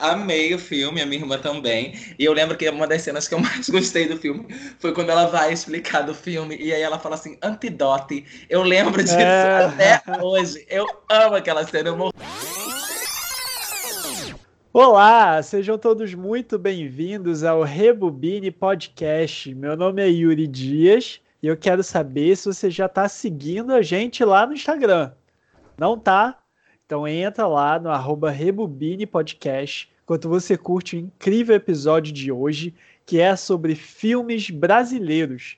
Amei o filme, a minha irmã também. E eu lembro que uma das cenas que eu mais gostei do filme foi quando ela vai explicar do filme. E aí ela fala assim, antidote. Eu lembro disso é. até hoje. Eu amo aquela cena. Eu morro. Olá, sejam todos muito bem-vindos ao Rebobine Podcast. Meu nome é Yuri Dias e eu quero saber se você já está seguindo a gente lá no Instagram. Não tá? Então entra lá no arroba Rebobine Podcast enquanto você curte o incrível episódio de hoje, que é sobre filmes brasileiros.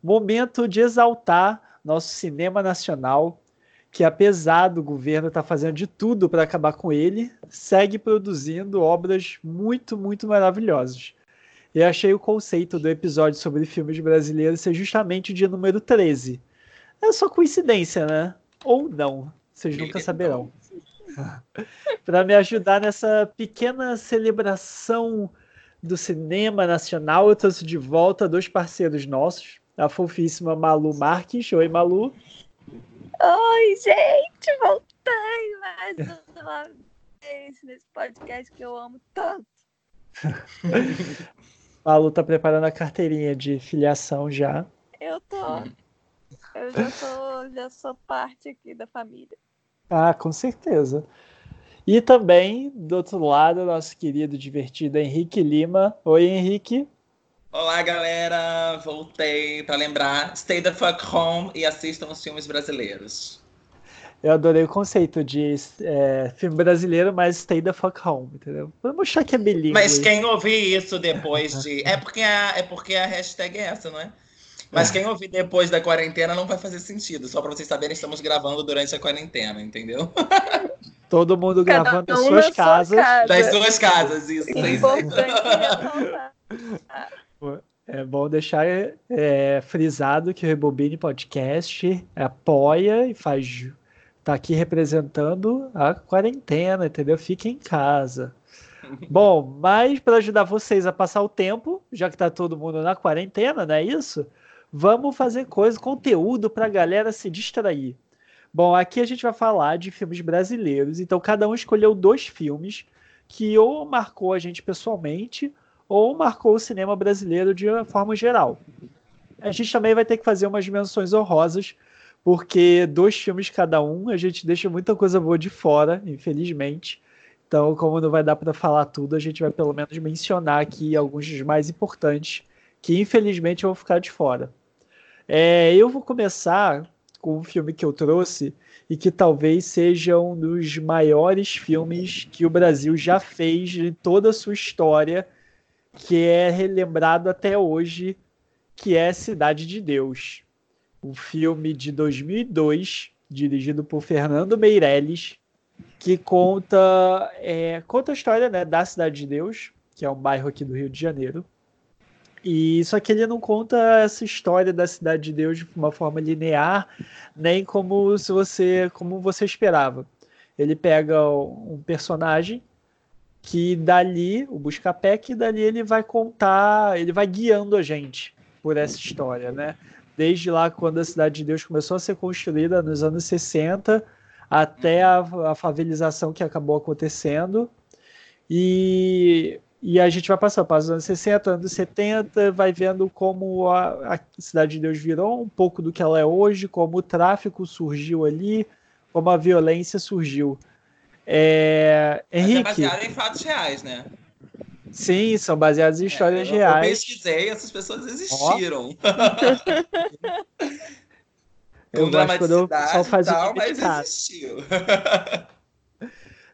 Momento de exaltar nosso cinema nacional, que apesar do governo estar tá fazendo de tudo para acabar com ele, segue produzindo obras muito, muito maravilhosas. E achei o conceito do episódio sobre filmes brasileiros ser justamente o dia número 13. É só coincidência, né? Ou não, vocês nunca saberão. para me ajudar nessa pequena celebração do cinema nacional, eu trouxe de volta dois parceiros nossos, a fofíssima Malu Marques. Oi, Malu. Oi, gente, voltei mais uma vez nesse podcast que eu amo tanto. Malu tá preparando a carteirinha de filiação já. Eu tô. Eu já tô, já sou parte aqui da família. Ah, com certeza. E também, do outro lado, nosso querido, divertido Henrique Lima. Oi, Henrique. Olá, galera. Voltei para lembrar. Stay the fuck home e assistam os filmes brasileiros. Eu adorei o conceito de é, filme brasileiro, mas stay the fuck home, entendeu? Vamos mostrar que é bilíngue. Mas quem ouvir isso depois de. É porque a, é porque a hashtag é essa, não é? Mas quem ouvir depois da quarentena não vai fazer sentido. Só para vocês saberem, estamos gravando durante a quarentena, entendeu? Todo mundo gravando nas suas casas. Casa. Das suas casas, isso. É bom deixar é, frisado que o Rebobine Podcast apoia e faz. Tá aqui representando a quarentena, entendeu? Fique em casa. Bom, mas para ajudar vocês a passar o tempo, já que tá todo mundo na quarentena, não é isso? Vamos fazer coisa, conteúdo para a galera se distrair. Bom, aqui a gente vai falar de filmes brasileiros, então cada um escolheu dois filmes que ou marcou a gente pessoalmente ou marcou o cinema brasileiro de forma geral. A gente também vai ter que fazer umas menções honrosas, porque dois filmes cada um, a gente deixa muita coisa boa de fora, infelizmente. Então, como não vai dar para falar tudo, a gente vai pelo menos mencionar aqui alguns dos mais importantes, que infelizmente vão ficar de fora. É, eu vou começar com um filme que eu trouxe e que talvez seja um dos maiores filmes que o Brasil já fez em toda a sua história, que é relembrado até hoje, que é Cidade de Deus. Um filme de 2002, dirigido por Fernando Meirelles, que conta, é, conta a história né, da Cidade de Deus, que é um bairro aqui do Rio de Janeiro, e só que ele não conta essa história da cidade de Deus de uma forma linear, nem como se você como você esperava. Ele pega um personagem que dali, o Buscapé, que dali ele vai contar, ele vai guiando a gente por essa história, né? Desde lá quando a cidade de Deus começou a ser construída nos anos 60 até a, a favelização que acabou acontecendo. E e a gente vai passando para os anos 60, anos 70, vai vendo como a, a, Cidade de Deus virou um pouco do que ela é hoje, como o tráfico surgiu ali, como a violência surgiu. É, Henrique, Mas é baseado em fatos reais, né? Sim, são baseados em é, histórias eu, reais. Eu pesquisei, essas pessoas existiram. Oh. eu gosto quando o pessoal faz tal, o mas existiu.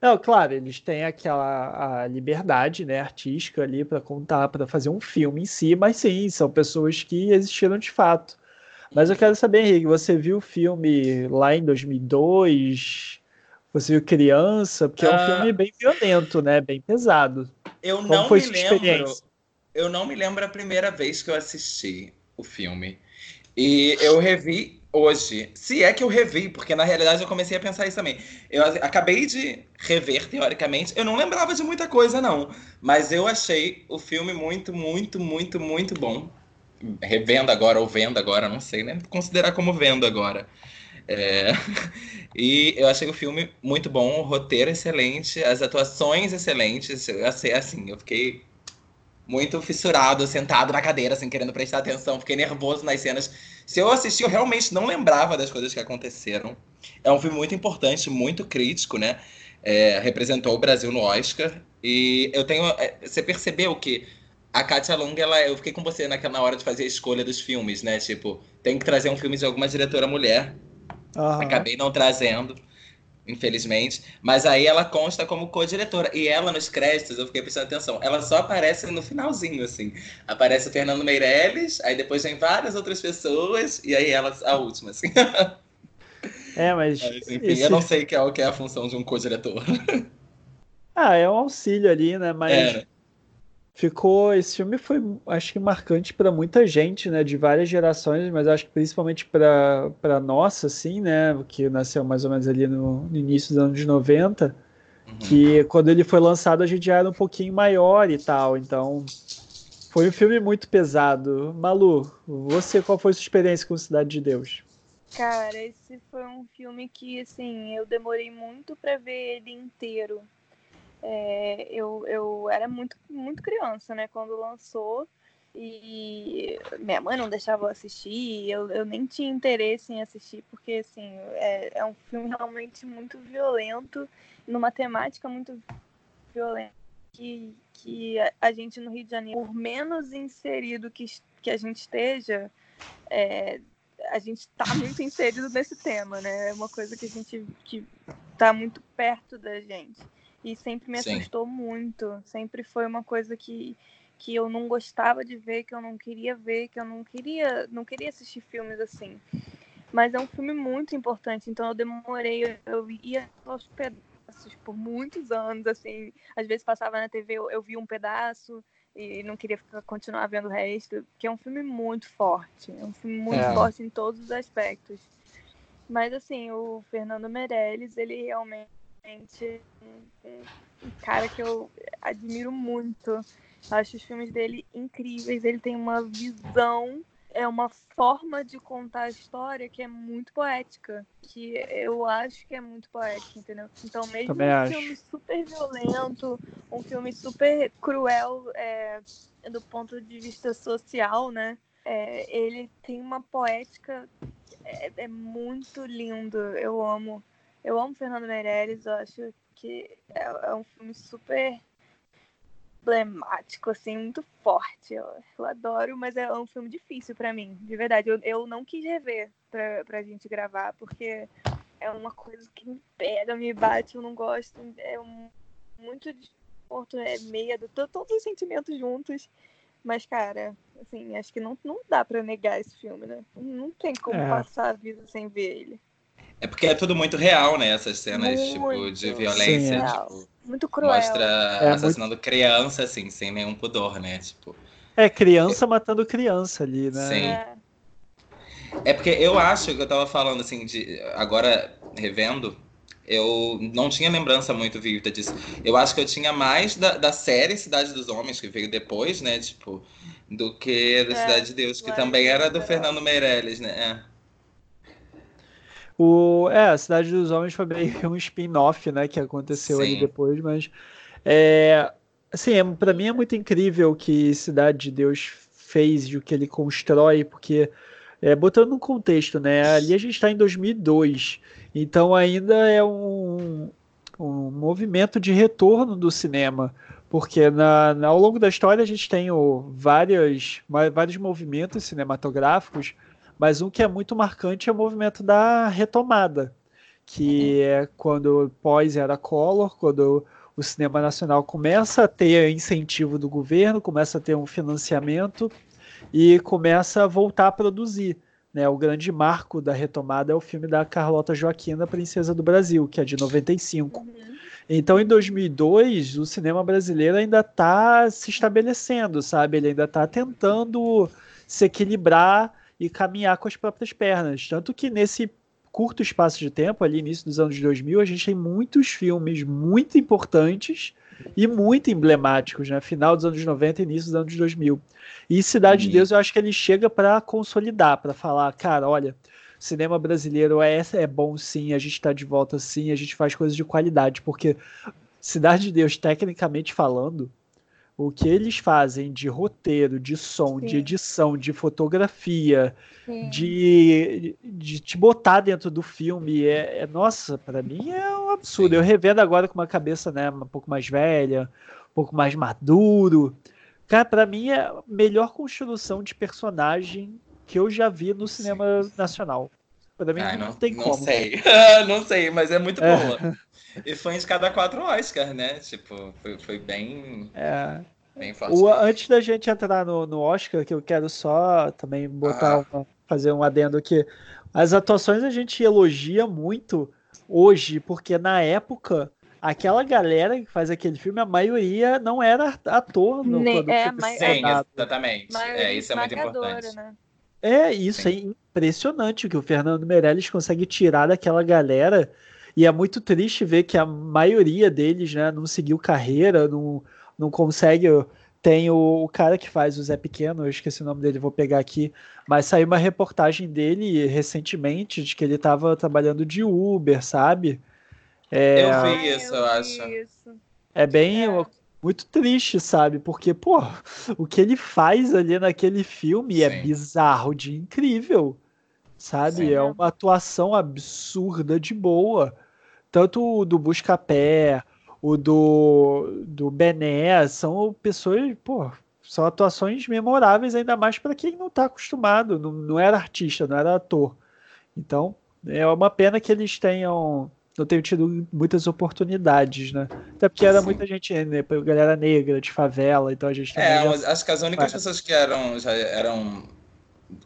Não, claro, eles têm aquela a liberdade, né, artística ali para contar, para fazer um filme em si, mas sim, são pessoas que existiram de fato. Mas eu quero saber, Henrique, você viu o filme lá em 2002? Você viu Criança? Porque é um uh, filme bem violento, né? Bem pesado. Eu Como não me lembro. Eu não me lembro a primeira vez que eu assisti o filme. E eu revi hoje. Se é que eu revi, porque na realidade eu comecei a pensar isso também. Eu acabei de rever, teoricamente. Eu não lembrava de muita coisa, não. Mas eu achei o filme muito, muito, muito, muito bom. Revendo agora ou vendo agora, não sei, né? Considerar como vendo agora. É... E eu achei o filme muito bom, o roteiro excelente, as atuações excelentes. Assim, eu fiquei muito fissurado, sentado na cadeira, assim, querendo prestar atenção. Fiquei nervoso nas cenas. Se eu assisti, eu realmente não lembrava das coisas que aconteceram. É um filme muito importante, muito crítico, né? É, representou o Brasil no Oscar. E eu tenho. É, você percebeu que a Katia Long, ela, eu fiquei com você naquela hora de fazer a escolha dos filmes, né? Tipo, tem que trazer um filme de alguma diretora mulher. Uhum. Acabei não trazendo, infelizmente. Mas aí ela consta como co-diretora. E ela, nos créditos, eu fiquei prestando atenção, ela só aparece no finalzinho, assim. Aparece o Fernando Meirelles, aí depois vem várias outras pessoas, e aí ela, a última, assim. É, mas. mas enfim, esse... eu não sei é, o que é a função de um co-diretor. Ah, é um auxílio ali, né? Mas. É? Ficou esse filme foi acho que marcante para muita gente né de várias gerações mas acho que principalmente para para nossa assim né que nasceu mais ou menos ali no, no início dos anos 90 uhum. que quando ele foi lançado a gente já era um pouquinho maior e tal então foi um filme muito pesado. Malu você qual foi a sua experiência com Cidade de Deus? Cara esse foi um filme que assim eu demorei muito para ver ele inteiro é, eu, eu era muito, muito criança, né, quando lançou. E minha mãe não deixava eu assistir, eu, eu nem tinha interesse em assistir, porque assim, é, é um filme realmente muito violento, numa temática muito violenta, que, que a, gente no Rio de Janeiro, por menos inserido que, que a gente esteja, é, a gente está muito inserido nesse tema, né? É uma coisa que a gente que está muito perto da gente. E sempre me assustou Sim. muito. Sempre foi uma coisa que, que eu não gostava de ver, que eu não queria ver, que eu não queria, não queria assistir filmes assim. Mas é um filme muito importante, então eu demorei, eu, ia aos pedaços por muitos anos, assim. Às vezes passava na TV, eu, eu via um pedaço e não queria ficar, continuar vendo o resto, que é um filme muito forte. É um filme muito é. forte em todos os aspectos. Mas assim, o Fernando Meirelles, ele realmente um, um cara que eu admiro muito. Acho os filmes dele incríveis. Ele tem uma visão, é uma forma de contar a história que é muito poética. Que eu acho que é muito poética, entendeu? Então, mesmo Também um acho. filme super violento, um filme super cruel é, do ponto de vista social, né? É, ele tem uma poética é, é muito lindo. Eu amo eu amo Fernando Meirelles, eu acho que é, é um filme super emblemático, assim, muito forte. Eu, eu, adoro, mas é um filme difícil para mim, de verdade. Eu, eu não quis rever pra, pra gente gravar, porque é uma coisa que me pega, me bate, eu não gosto. É um, muito desconforto, é medo, todos os sentimentos juntos. Mas, cara, assim, acho que não, não dá para negar esse filme, né? Não tem como é. passar a vida sem ver ele. É porque é tudo muito real, né? Essas cenas, tipo, muito. tipo, de violência. Sim, tipo, muito cruel. Mostra é, assassinando muito... criança, assim, sem nenhum pudor, né? Tipo. É, criança é... matando criança ali, né? Sim. É. é porque eu acho que eu tava falando, assim, de. Agora, revendo, eu não tinha lembrança muito vívida disso. Eu acho que eu tinha mais da, da série Cidade dos Homens, que veio depois, né? Tipo, do que da é, Cidade de Deus, que também era do Fernando Meirelles, né? É. O, é, a Cidade dos Homens foi meio um spin-off, né, que aconteceu Sim. ali depois, mas é, assim, é, para mim é muito incrível o que Cidade de Deus fez e o que ele constrói, porque é, botando no contexto, né, ali a gente está em 2002, então ainda é um, um movimento de retorno do cinema, porque na, na, ao longo da história a gente tem o, várias, vários movimentos cinematográficos mas um que é muito marcante é o movimento da retomada, que uhum. é quando pós era Collor, quando o cinema nacional começa a ter incentivo do governo, começa a ter um financiamento e começa a voltar a produzir. Né? O grande marco da retomada é o filme da Carlota Joaquina, Princesa do Brasil, que é de 95. Uhum. Então, em 2002, o cinema brasileiro ainda está se estabelecendo, sabe? Ele ainda está tentando se equilibrar e caminhar com as próprias pernas. Tanto que nesse curto espaço de tempo, ali início dos anos 2000, a gente tem muitos filmes muito importantes e muito emblemáticos, né? Final dos anos 90 e início dos anos 2000. E Cidade uhum. de Deus, eu acho que ele chega para consolidar, para falar, cara, olha, cinema brasileiro é, é bom sim, a gente está de volta sim, a gente faz coisas de qualidade, porque Cidade de Deus, tecnicamente falando, o que eles fazem de roteiro, de som, Sim. de edição, de fotografia, de, de te botar dentro do filme, é, é nossa, para mim é um absurdo. Sim. Eu revendo agora com uma cabeça né, um pouco mais velha, um pouco mais maduro. Cara, para mim é a melhor construção de personagem que eu já vi no cinema Sim. nacional. Pra mim Ai, não, não, tem não como. Não sei, não sei, mas é muito é. boa. E foi indicada a quatro Oscars, né? Tipo, foi, foi bem. É. Bem forte. O, antes da gente entrar no, no Oscar, que eu quero só também botar ah. uma, fazer um adendo aqui. As atuações a gente elogia muito hoje, porque na época aquela galera que faz aquele filme, a maioria não era ator no Nem, é, Sim, exatamente. É, isso é muito importante. Né? É, isso Sim. Impressionante o que o Fernando Meirelles consegue tirar daquela galera e é muito triste ver que a maioria deles né, não seguiu carreira, não, não consegue. Tem o, o, cara que faz o Zé Pequeno, eu esqueci o nome dele, vou pegar aqui. Mas saiu uma reportagem dele recentemente de que ele estava trabalhando de Uber, sabe? É, eu vi isso, eu, acho. É bem. É. Muito triste, sabe? Porque, pô, o que ele faz ali naquele filme é Sim. é bizarro de incrível, sabe? Sim. É uma atuação absurda de boa tanto o do Buscapé, o do, do Bené, são pessoas, pô, são atuações memoráveis, ainda mais para quem não está acostumado, não, não era artista, não era ator. Então, é uma pena que eles tenham não tenham tido muitas oportunidades, né? Até porque era Sim. muita gente, né? galera negra, de favela, então a gente É, já... acho que as únicas pessoas que eram, já eram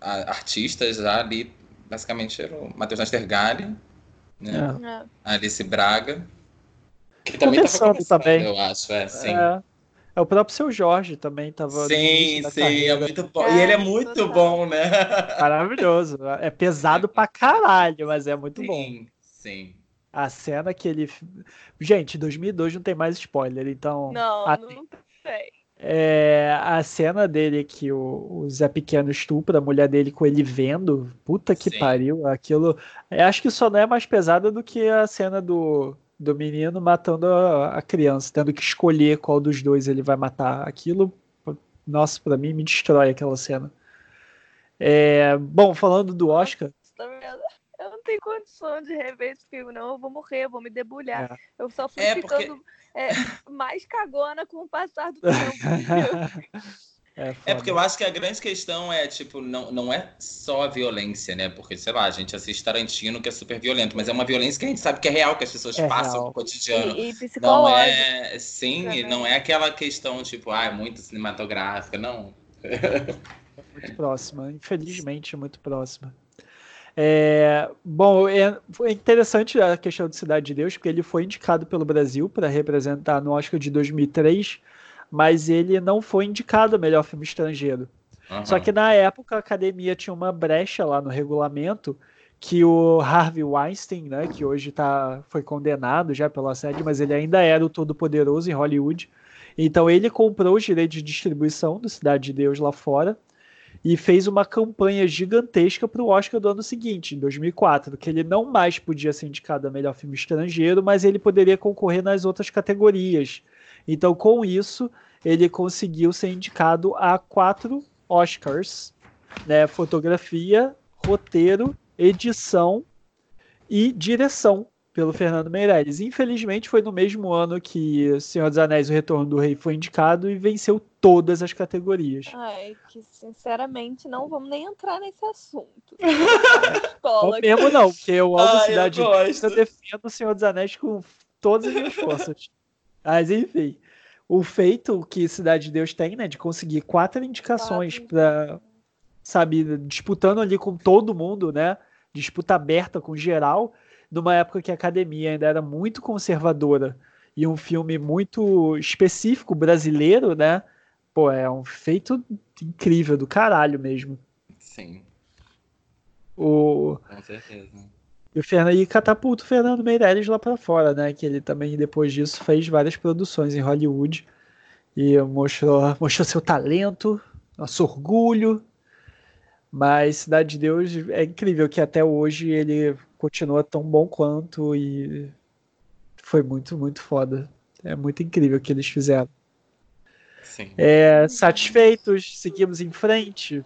artistas já ali, basicamente, era o Matheus Nastergalli, né? É. Alice Braga. Que também começando, também. Eu acho, é, sim. É. é. o próprio seu Jorge também estava. Sim, sim, carreira. é muito bom. É, e ele é muito bom, né? Maravilhoso. É pesado pra caralho, mas é muito sim, bom. Sim, sim. A cena que ele. Gente, 2002 não tem mais spoiler, então. Não, a... não tem. É, a cena dele que o, o, Zé Pequeno estupra a mulher dele com ele vendo, puta que Sim. pariu, aquilo. Acho que só não é mais pesada do que a cena do, do menino matando a, a, criança, tendo que escolher qual dos dois ele vai matar. Aquilo, nossa, para mim me destrói aquela cena. É, bom, falando do Oscar. Tá eu não tenho condição de rever esse filme, não. Eu vou morrer, eu vou me debulhar. É. Eu só fui é ficando. Porque é, mais cagona com o passar do tempo. É, é, porque eu acho que a grande questão é, tipo, não, não é só a violência, né? Porque, sei lá, a gente assiste Tarantino, que é super violento, mas é uma violência que a gente sabe que é real, que as pessoas é passam real. no cotidiano. E, e não é, sim, também. não é aquela questão, tipo, ah, é muito cinematográfica, não. muito próxima, infelizmente, muito próxima. É, bom, é, é, interessante a questão de Cidade de Deus, porque ele foi indicado pelo Brasil para representar no Oscar de 2003, mas ele não foi indicado a melhor filme estrangeiro. Uhum. Só que na época a academia tinha uma brecha lá no regulamento que o Harvey Weinstein, né, que hoje tá, foi condenado já pelo assédio, mas ele ainda era o todo-poderoso em Hollywood. Então ele comprou os direitos de distribuição do Cidade de Deus lá fora e fez uma campanha gigantesca para o Oscar do ano seguinte, em 2004, que ele não mais podia ser indicado a melhor filme estrangeiro, mas ele poderia concorrer nas outras categorias. Então, com isso, ele conseguiu ser indicado a quatro Oscars, né? Fotografia, roteiro, edição e direção pelo Fernando Meirelles. Infelizmente, foi no mesmo ano que Senhor dos Anéis, O Retorno do Rei foi indicado e venceu todas as categorias. Ai, que sinceramente não vamos nem entrar nesse assunto. Não mesmo não, porque eu, a Cidade eu, eu defendo o Senhor dos Anéis com todas as minhas forças. Mas enfim, o feito que Cidade de Deus tem, né, de conseguir quatro indicações para sabe, disputando ali com todo mundo, né, disputa aberta com geral, numa época que a academia ainda era muito conservadora e um filme muito específico brasileiro, né? Pô, é um feito incrível do caralho mesmo. Sim. O... Com certeza. E o Fernando e catapulta o Fernando Meirelles lá para fora, né? Que ele também, depois disso, fez várias produções em Hollywood e mostrou, mostrou seu talento, nosso orgulho. Mas Cidade de Deus é incrível que até hoje ele continua tão bom quanto e foi muito, muito foda. É muito incrível o que eles fizeram. Sim. É, satisfeitos, seguimos em frente.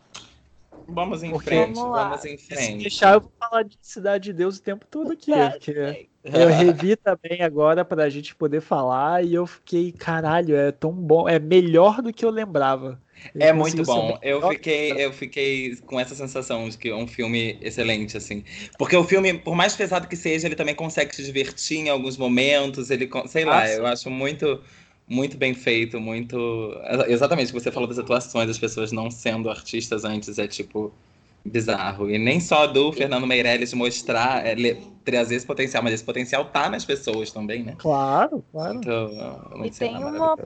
Vamos em porque frente, vamos, vamos em frente. Se deixar, eu vou falar de Cidade de Deus o tempo todo aqui. Porque eu revi também agora pra gente poder falar e eu fiquei, caralho, é tão bom, é melhor do que eu lembrava. Eu é muito bom. Eu fiquei, eu fiquei com essa sensação de que é um filme excelente, assim. Porque o filme, por mais pesado que seja, ele também consegue se divertir em alguns momentos. Ele, sei lá, Nossa. eu acho muito muito bem feito, muito. Exatamente, o que você falou das atuações, das pessoas não sendo artistas antes, é tipo bizarro. E nem só do Fernando Meirelles mostrar, é, trazer esse potencial, mas esse potencial tá nas pessoas também, né? Claro, claro. Então, e tem uma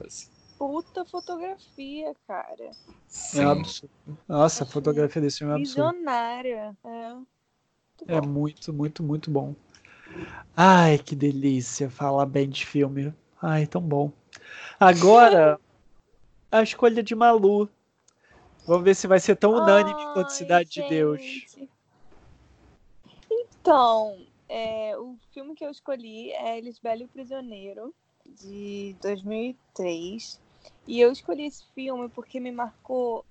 puta fotografia, cara. Sim. É Nossa, a fotografia desse filme é absurda. Visionária. É. Muito é muito, muito, muito bom. Ai, que delícia falar bem de filme. Ai, tão bom. Agora, a escolha de Malu. Vamos ver se vai ser tão unânime Ai, quanto Cidade gente. de Deus. Então, é, o filme que eu escolhi é Lisbela e o Prisioneiro, de 2003. E eu escolhi esse filme porque me marcou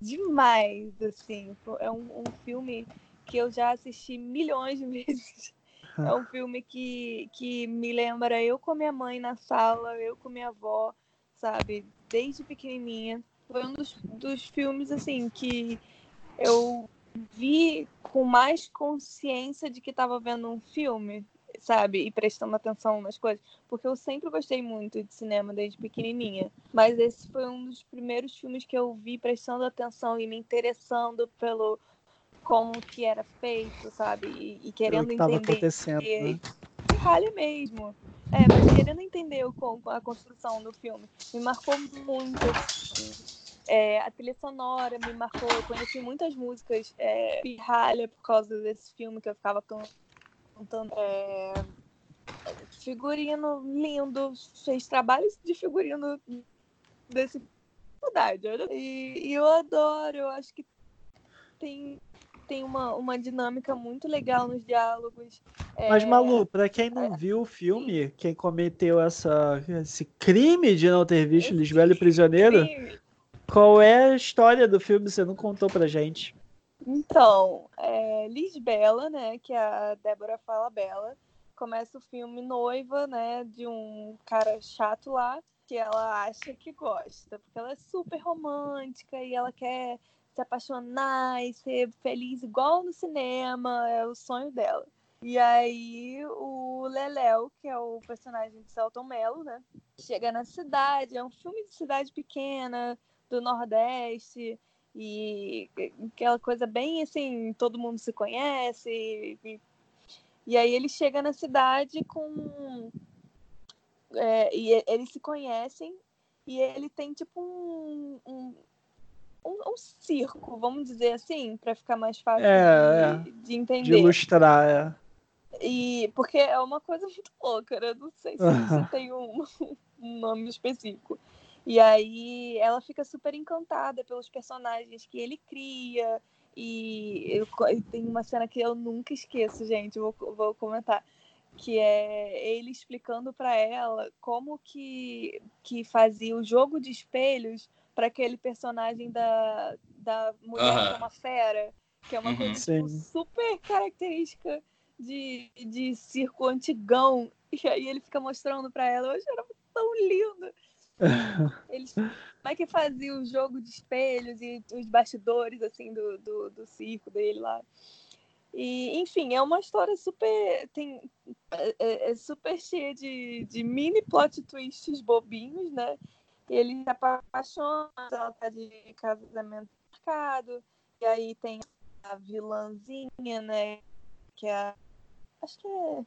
demais, assim. É um, um filme que eu já assisti milhões de vezes. É um filme que, que me lembra eu com minha mãe na sala, eu com minha avó, sabe? Desde pequenininha. Foi um dos, dos filmes, assim, que eu vi com mais consciência de que estava vendo um filme, sabe? E prestando atenção nas coisas. Porque eu sempre gostei muito de cinema desde pequenininha. Mas esse foi um dos primeiros filmes que eu vi prestando atenção e me interessando pelo como que era feito, sabe? E, e querendo que entender. acontecendo, e, né? Ralha mesmo. É, mas querendo entender o, a construção do filme. Me marcou muito. É, a trilha sonora me marcou. Eu conheci muitas músicas é, pirralha por causa desse filme que eu ficava cantando. É, figurino lindo. Fez trabalhos de figurino desse verdade. E, e eu adoro. Eu acho que tem tem uma, uma dinâmica muito legal nos diálogos. Mas, é... Malu, pra quem não é... viu o filme, quem cometeu essa, esse crime de não ter visto Lisbela e Prisioneiro, crime. qual é a história do filme? Você não contou pra gente. Então, é, Lisbela, né, que a Débora fala bela, começa o filme noiva, né, de um cara chato lá, que ela acha que gosta, porque ela é super romântica e ela quer se apaixonar e ser feliz igual no cinema, é o sonho dela. E aí o Leléo, que é o personagem de Celton Mello, né? Chega na cidade, é um filme de cidade pequena, do Nordeste, e aquela coisa bem assim, todo mundo se conhece. E, e aí ele chega na cidade com. É, e eles se conhecem e ele tem tipo um, um um, um circo, vamos dizer assim, para ficar mais fácil é, de, é. de, entender. De ilustrar, é. E porque é uma coisa muito louca, né? Não sei se, tem um, um nome específico. E aí ela fica super encantada pelos personagens que ele cria. E eu, tem uma cena que eu nunca esqueço, gente, vou, vou comentar. Que é ele explicando para ela como que, que fazia o jogo de espelhos para aquele personagem da, da mulher uh -huh. que é uma fera, que é uma coisa tipo, super característica de, de circo antigão. E aí ele fica mostrando para ela, eu achei tão lindo. Eles, como é que fazia o jogo de espelhos e os bastidores assim do, do, do circo dele lá. E, enfim, é uma história super. Tem, é, é, é super cheia de, de mini plot twists bobinhos, né? Ele se apaixona, ela tá de casamento marcado, e aí tem a vilãzinha, né? Que é a, Acho que é o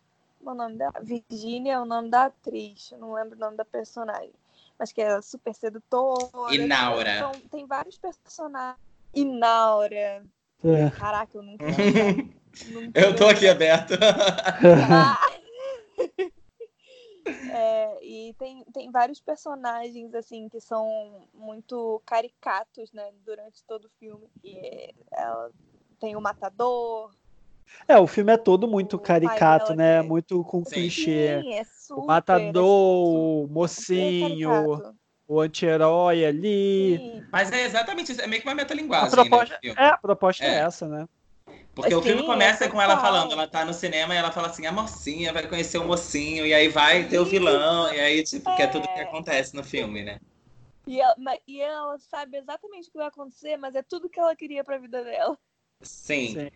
nome dela. Virginia é o nome da atriz, eu não lembro o nome da personagem. Mas que é super sedutora. Inaura. Então, tem vários personagens. Inaura. É. Caraca, eu nunca. nunca eu tô aqui aberto. Ah. É, e tem, tem vários personagens, assim, que são muito caricatos, né, durante todo o filme. E ela tem o Matador. É, o filme é todo muito caricato, né? Muito com Sim, clichê. é super, O matador, o mocinho, o anti-herói ali. Sim. Mas é exatamente isso. É meio que uma A metalinguagem, proposta, né? é, a proposta é, É. essa, né? Porque o Sim, filme começa é com ela falando, ela tá no cinema e ela fala assim, a mocinha vai conhecer o mocinho, e aí vai ter o vilão, e aí, tipo, que é tudo que É. acontece no filme, né? E ela, e ela sabe exatamente o que vai acontecer, mas é tudo que ela queria pra vida dela. Sim. Sim.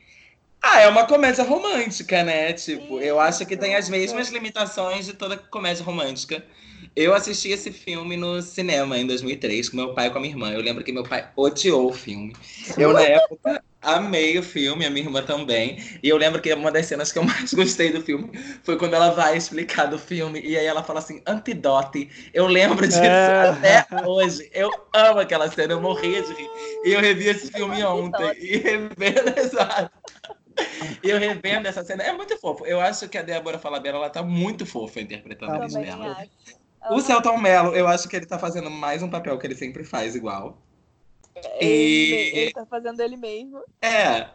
Ah, é uma comédia romântica, né? Tipo, eu acho que tem as mesmas limitações de toda comédia romântica. Eu assisti esse filme no cinema em 2003 com meu pai e com a minha irmã. Eu lembro que meu pai odiou o filme. Eu, na época, amei o filme, a minha irmã também. E eu lembro que uma das cenas que eu mais gostei do filme foi quando ela vai explicar do filme e aí ela fala assim, antidote. Eu lembro disso É. até hoje. Eu amo aquela cena, eu morria de rir. E eu revi esse filme ontem. Antidote. E revendo, exato. E eu revendo essa cena, é muito fofo. Eu acho que a Débora Falabella, ela tá muito fofa interpretando a Liz Também Mello. acho. O Celton Mello, eu acho que ele tá fazendo mais um papel que ele sempre faz igual. Ele, E- ele tá fazendo ele mesmo. É,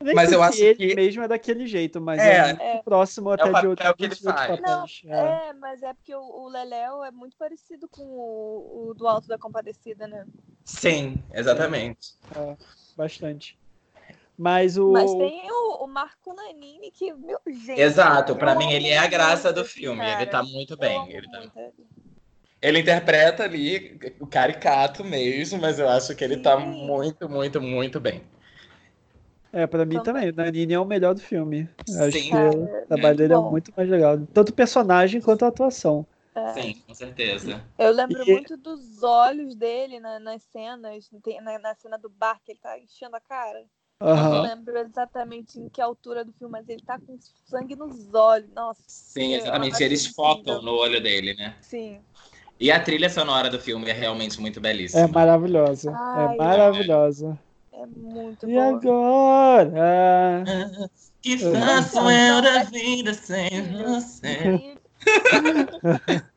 Nem Mas eu acho ele que- mesmo é daquele jeito, mas É. é, muito É. próximo até papel de outros, que ele faz. papéis. É. É, mas é porque o, o Leléo é muito parecido com o, o do Alto da Compadecida, né? sim, exatamente. bastante. Mas o. Mas tem o, o Marco Nanini que, meu, gente. Exato, pra eu mim ele é a graça do filme. Ele tá muito bem. Ele, tá- ele. interpreta ali o caricato mesmo, mas eu acho que ele tá Sim. muito, muito, muito bem. É, pra mim também. O Nanini é o melhor do filme. Acho Sim. que Cara, o trabalho dele é muito mais legal. Tanto o personagem quanto a atuação. É. Sim, com certeza. Eu lembro E- muito dos olhos dele na- nas cenas, na, na cena do bar que ele tá enchendo a cara. Eu Aham. não lembro exatamente em que altura do filme, mas ele tá com sangue nos olhos. Nossa. Sim, exatamente. Eles incrível. focam no olho dele, né? Sim. E a trilha sonora do filme é realmente muito belíssima. É maravilhosa. Ai, é maravilhosa. É muito E bom. agora? Que faço eu da vida sem você?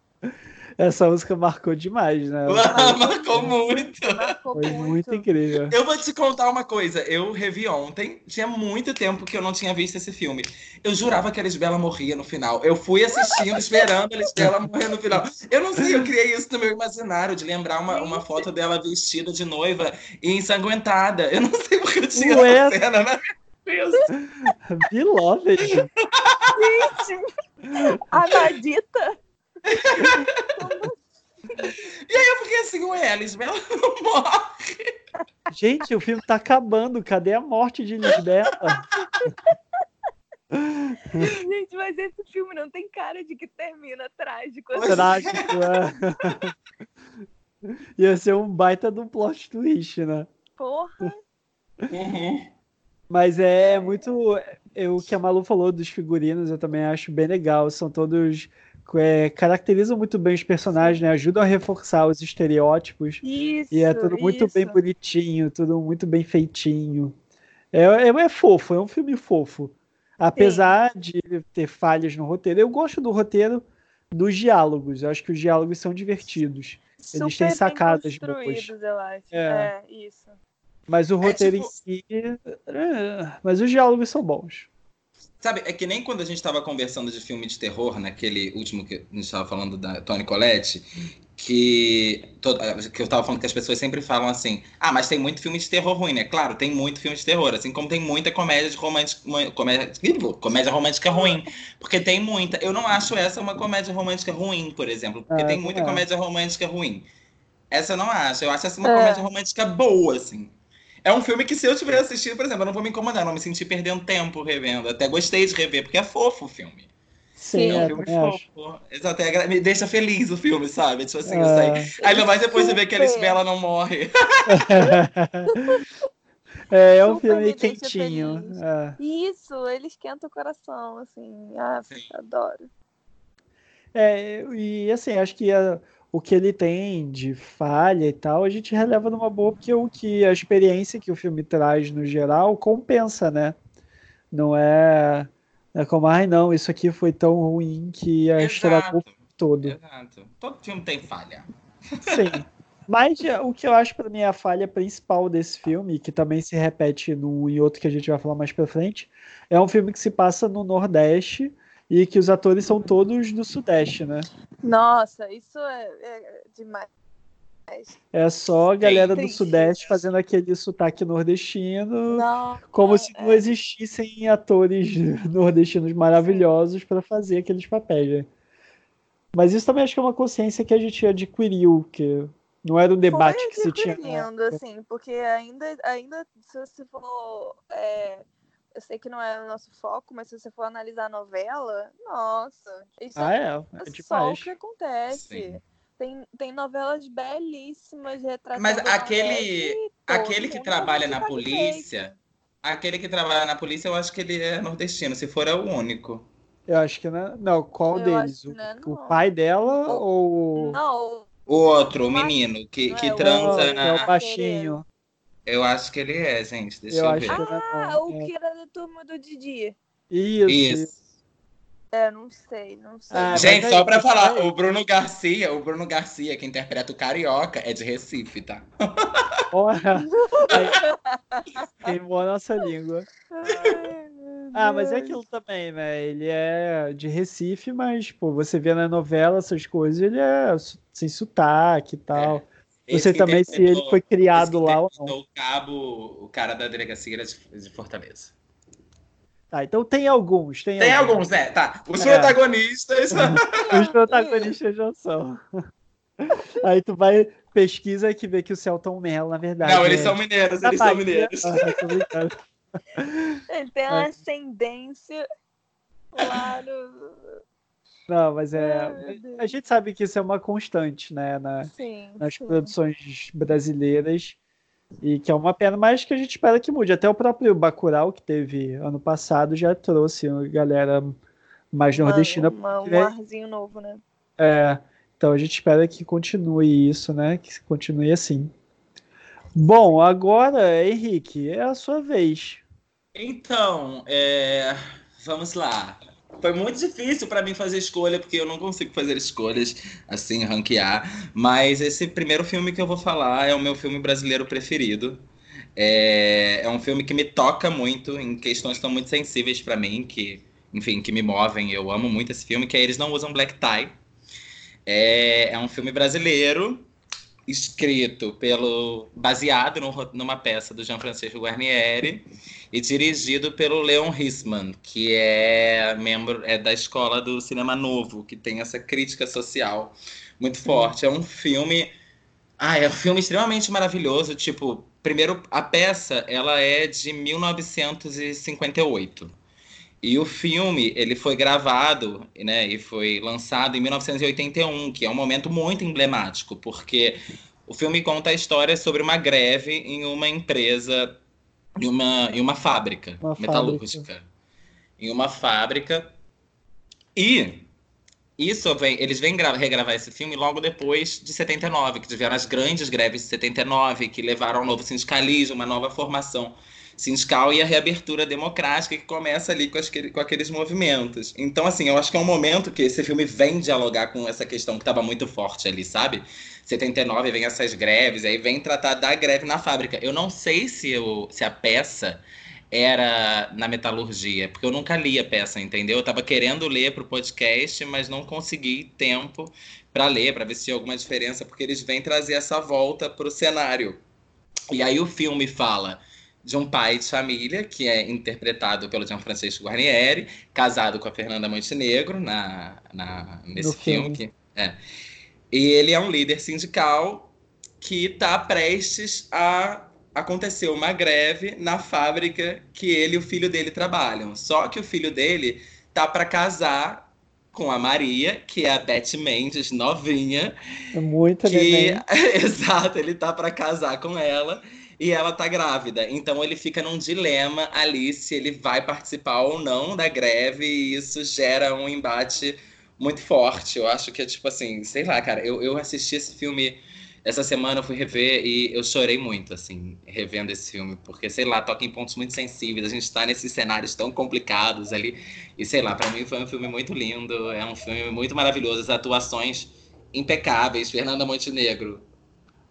Essa música marcou demais, né? Marcou muito. Marcou Foi muito incrível. Eu vou te contar uma coisa. Eu revi ontem. Tinha muito tempo que eu não tinha visto esse filme. Eu jurava que a Lisbela morria no final. Eu fui assistindo, esperando a Lisbela morrer no final. Eu não sei, eu criei isso no meu imaginário, de lembrar uma, uma foto dela vestida de noiva e ensanguentada. Eu não sei porque eu tinha Ué. essa cena na minha cabeça. Beloved. Gente! A Nadita! E aí eu fiquei assim, ué, a Lisbela não morre. Gente, o filme tá acabando. Cadê a morte de Lisbela? Gente, mas esse filme não tem cara de que termina trágico. assim. Trágico, é. Ia ser um baita de um plot twist, né? Porra! Uhum. Mas é muito. é, o que a Malu falou dos figurinos, eu também acho bem legal. São todos. É, caracterizam muito bem os personagens, né? Ajudam a reforçar os estereótipos. Isso! E é tudo muito bem isso. bonitinho, tudo muito bem feitinho. É, é, é fofo, é um filme fofo. Apesar de ter falhas no roteiro, eu gosto do roteiro dos diálogos. Eu acho que os diálogos são divertidos. Eles Super têm bem sacadas boas. construídos, eu acho. É. É, isso. Mas o roteiro tipo- em si. é, Mas os diálogos são bons. Sabe, é que nem quando a gente estava conversando de filme de terror, naquele último que a gente estava falando da Toni Collette, que, que eu estava falando que as pessoas sempre falam assim: ah, mas tem muito filme de terror ruim, né? Claro, tem muito filme de terror, assim como tem muita comédia de romântica, comédia, comédia romântica ruim. Porque tem muita. Eu não acho essa uma comédia romântica ruim, por exemplo, porque Ah, tem muita também comédia romântica ruim. Essa eu não acho. Eu acho essa uma É. comédia romântica boa, assim. É um filme que, se eu tiver assistido, por exemplo, eu não vou me incomodar, não me sentir perdendo tempo revendo. Até gostei de rever, porque é fofo o filme. Sim, É um é, filme fofo. Exato, é me deixa feliz o filme, sabe? Tipo assim, eu É. saí. Ainda mais depois de ver que a. Lisbela não morre. É, é um Super filme quentinho. É. Isso, ele esquenta o coração, assim. Ah, Sim. adoro. É, e assim, acho que a- o que ele tem de falha e tal, a gente releva numa boa, porque o que a experiência que o filme traz no geral compensa, né? Não é, não é como, ai não, isso aqui foi tão ruim que estragou Exato. todo. Exato. Todo filme tem falha. Sim. Mas o que eu acho para mim a falha principal desse filme, que também se repete no em outro que a gente vai falar mais para frente, é um filme que se passa no Nordeste e que os atores são todos do Sudeste, né? Nossa, isso é, é demais. É só a galera do Sudeste fazendo aquele sotaque nordestino, não, como se não é. existissem atores nordestinos maravilhosos para fazer aqueles papéis. Né? Mas isso também acho que é uma consciência que a gente adquiriu, que não era um debate que se tinha. assim, porque ainda, ainda se você for. É, eu sei que não é o nosso foco, mas se você for analisar a novela, nossa, isso ah, é, é, é só o que acontece. Sim. Tem, tem novelas belíssimas retratando. Mas aquele, aquele que trabalha na polícia, aquele que trabalha na polícia, eu acho que ele é nordestino. Se for, é o único. Eu acho que não. É, não, qual eu deles? O, é, o, pai dela o, ou. Não. O outro, o menino, que, que é transa o, na. É o baixinho. Eu acho que ele é, gente. Deixa eu, eu ver. Ah, o que era da turma do Didi. Isso. Isso. É, não sei, não sei. Ah, Gente, só pra falar, o Bruno Garcia, o Bruno Garcia, que interpreta o Carioca, é de Recife, tá? Olha, queimou a nossa língua. Ah, mas é aquilo também, né? Ele é de Recife, mas, pô, você vê na novela essas coisas, ele é sem sotaque e tal. É. Não sei também se ele foi criado lá ou não. O cabo, o cara da delegacia de Fortaleza. Tá, então tem alguns. Tem, tem alguns. alguns, né? Tá. Os é. protagonistas. Os protagonistas já são. Aí tu vai, pesquisa e que vê que o Celton Mello, na verdade. Não, eles é... são mineiros, eles são mineiros. Ah, Ele tem uma ascendência lá no. Não, mas é. a gente sabe que isso é uma constante, né? Na, sim, nas sim. produções brasileiras. E que é uma pena, mas que a gente espera que mude. Até o próprio Bacurau, que teve ano passado, já trouxe uma galera mais nordestina. Uma, um arzinho novo, né? É. Então a gente espera que continue isso, né? Que continue assim. Bom, agora, Henrique, é a sua vez. Então, é... vamos lá. Foi muito difícil para mim fazer escolha, porque eu não consigo fazer escolhas assim, ranquear. Mas esse primeiro filme que eu vou falar é o meu filme brasileiro preferido. É, é um filme que me toca muito em questões que são muito sensíveis para mim, que, enfim, que me movem. Eu amo muito esse filme, que é Eles Não Usam Black Tie. É, é um filme brasileiro escrito pelo baseado no, numa peça do Jean Francisco Guarnieri e dirigido pelo Leon Hissman, que é membro é da escola do cinema novo, que tem essa crítica social muito forte. É um filme, ah, é um filme extremamente maravilhoso, tipo, primeiro a peça, ela é de 1958. E o filme, ele foi gravado, né, e foi lançado em 1981, que é um momento muito emblemático, porque o filme conta a história sobre uma greve em uma empresa, em uma, em uma fábrica uma metalúrgica. Fábrica. Em uma fábrica. E isso vem, eles vêm regravar esse filme logo depois de 79, que tiveram as grandes greves de 79, que levaram ao novo sindicalismo, uma nova formação sindical e a reabertura democrática que começa ali com, as, com aqueles movimentos. Então, assim, eu acho que é um momento que esse filme vem dialogar com essa questão que estava muito forte ali, sabe? 79 vem essas greves, aí vem tratar da greve na fábrica. Eu não sei se, eu, se a peça era na metalurgia, porque eu nunca li a peça, entendeu? Eu tava querendo ler pro podcast, mas não consegui tempo para ler, para ver se tinha alguma diferença, porque eles vêm trazer essa volta pro cenário. E aí o filme fala de um pai de família, que é interpretado pelo Gianfrancesco Guarnieri, casado com a Fernanda Montenegro na, na, nesse filme. filme. Que, é. E ele é um líder sindical que está prestes a acontecer uma greve na fábrica que ele e o filho dele trabalham. Só que o filho dele tá para casar com a Maria, que é a Beth Mendes, novinha. É muito que... Exato, ele tá para casar com ela e ela tá grávida. Então ele fica num dilema ali se ele vai participar ou não da greve, e isso gera um embate muito forte. Eu acho que é tipo assim, sei lá, cara, eu, eu assisti esse filme essa semana, eu fui rever e eu chorei muito, assim, revendo esse filme, porque, sei lá, toca em pontos muito sensíveis, a gente tá nesses cenários tão complicados ali, e sei lá, para mim foi um filme muito lindo, é um filme muito maravilhoso, as atuações impecáveis, Fernanda Montenegro,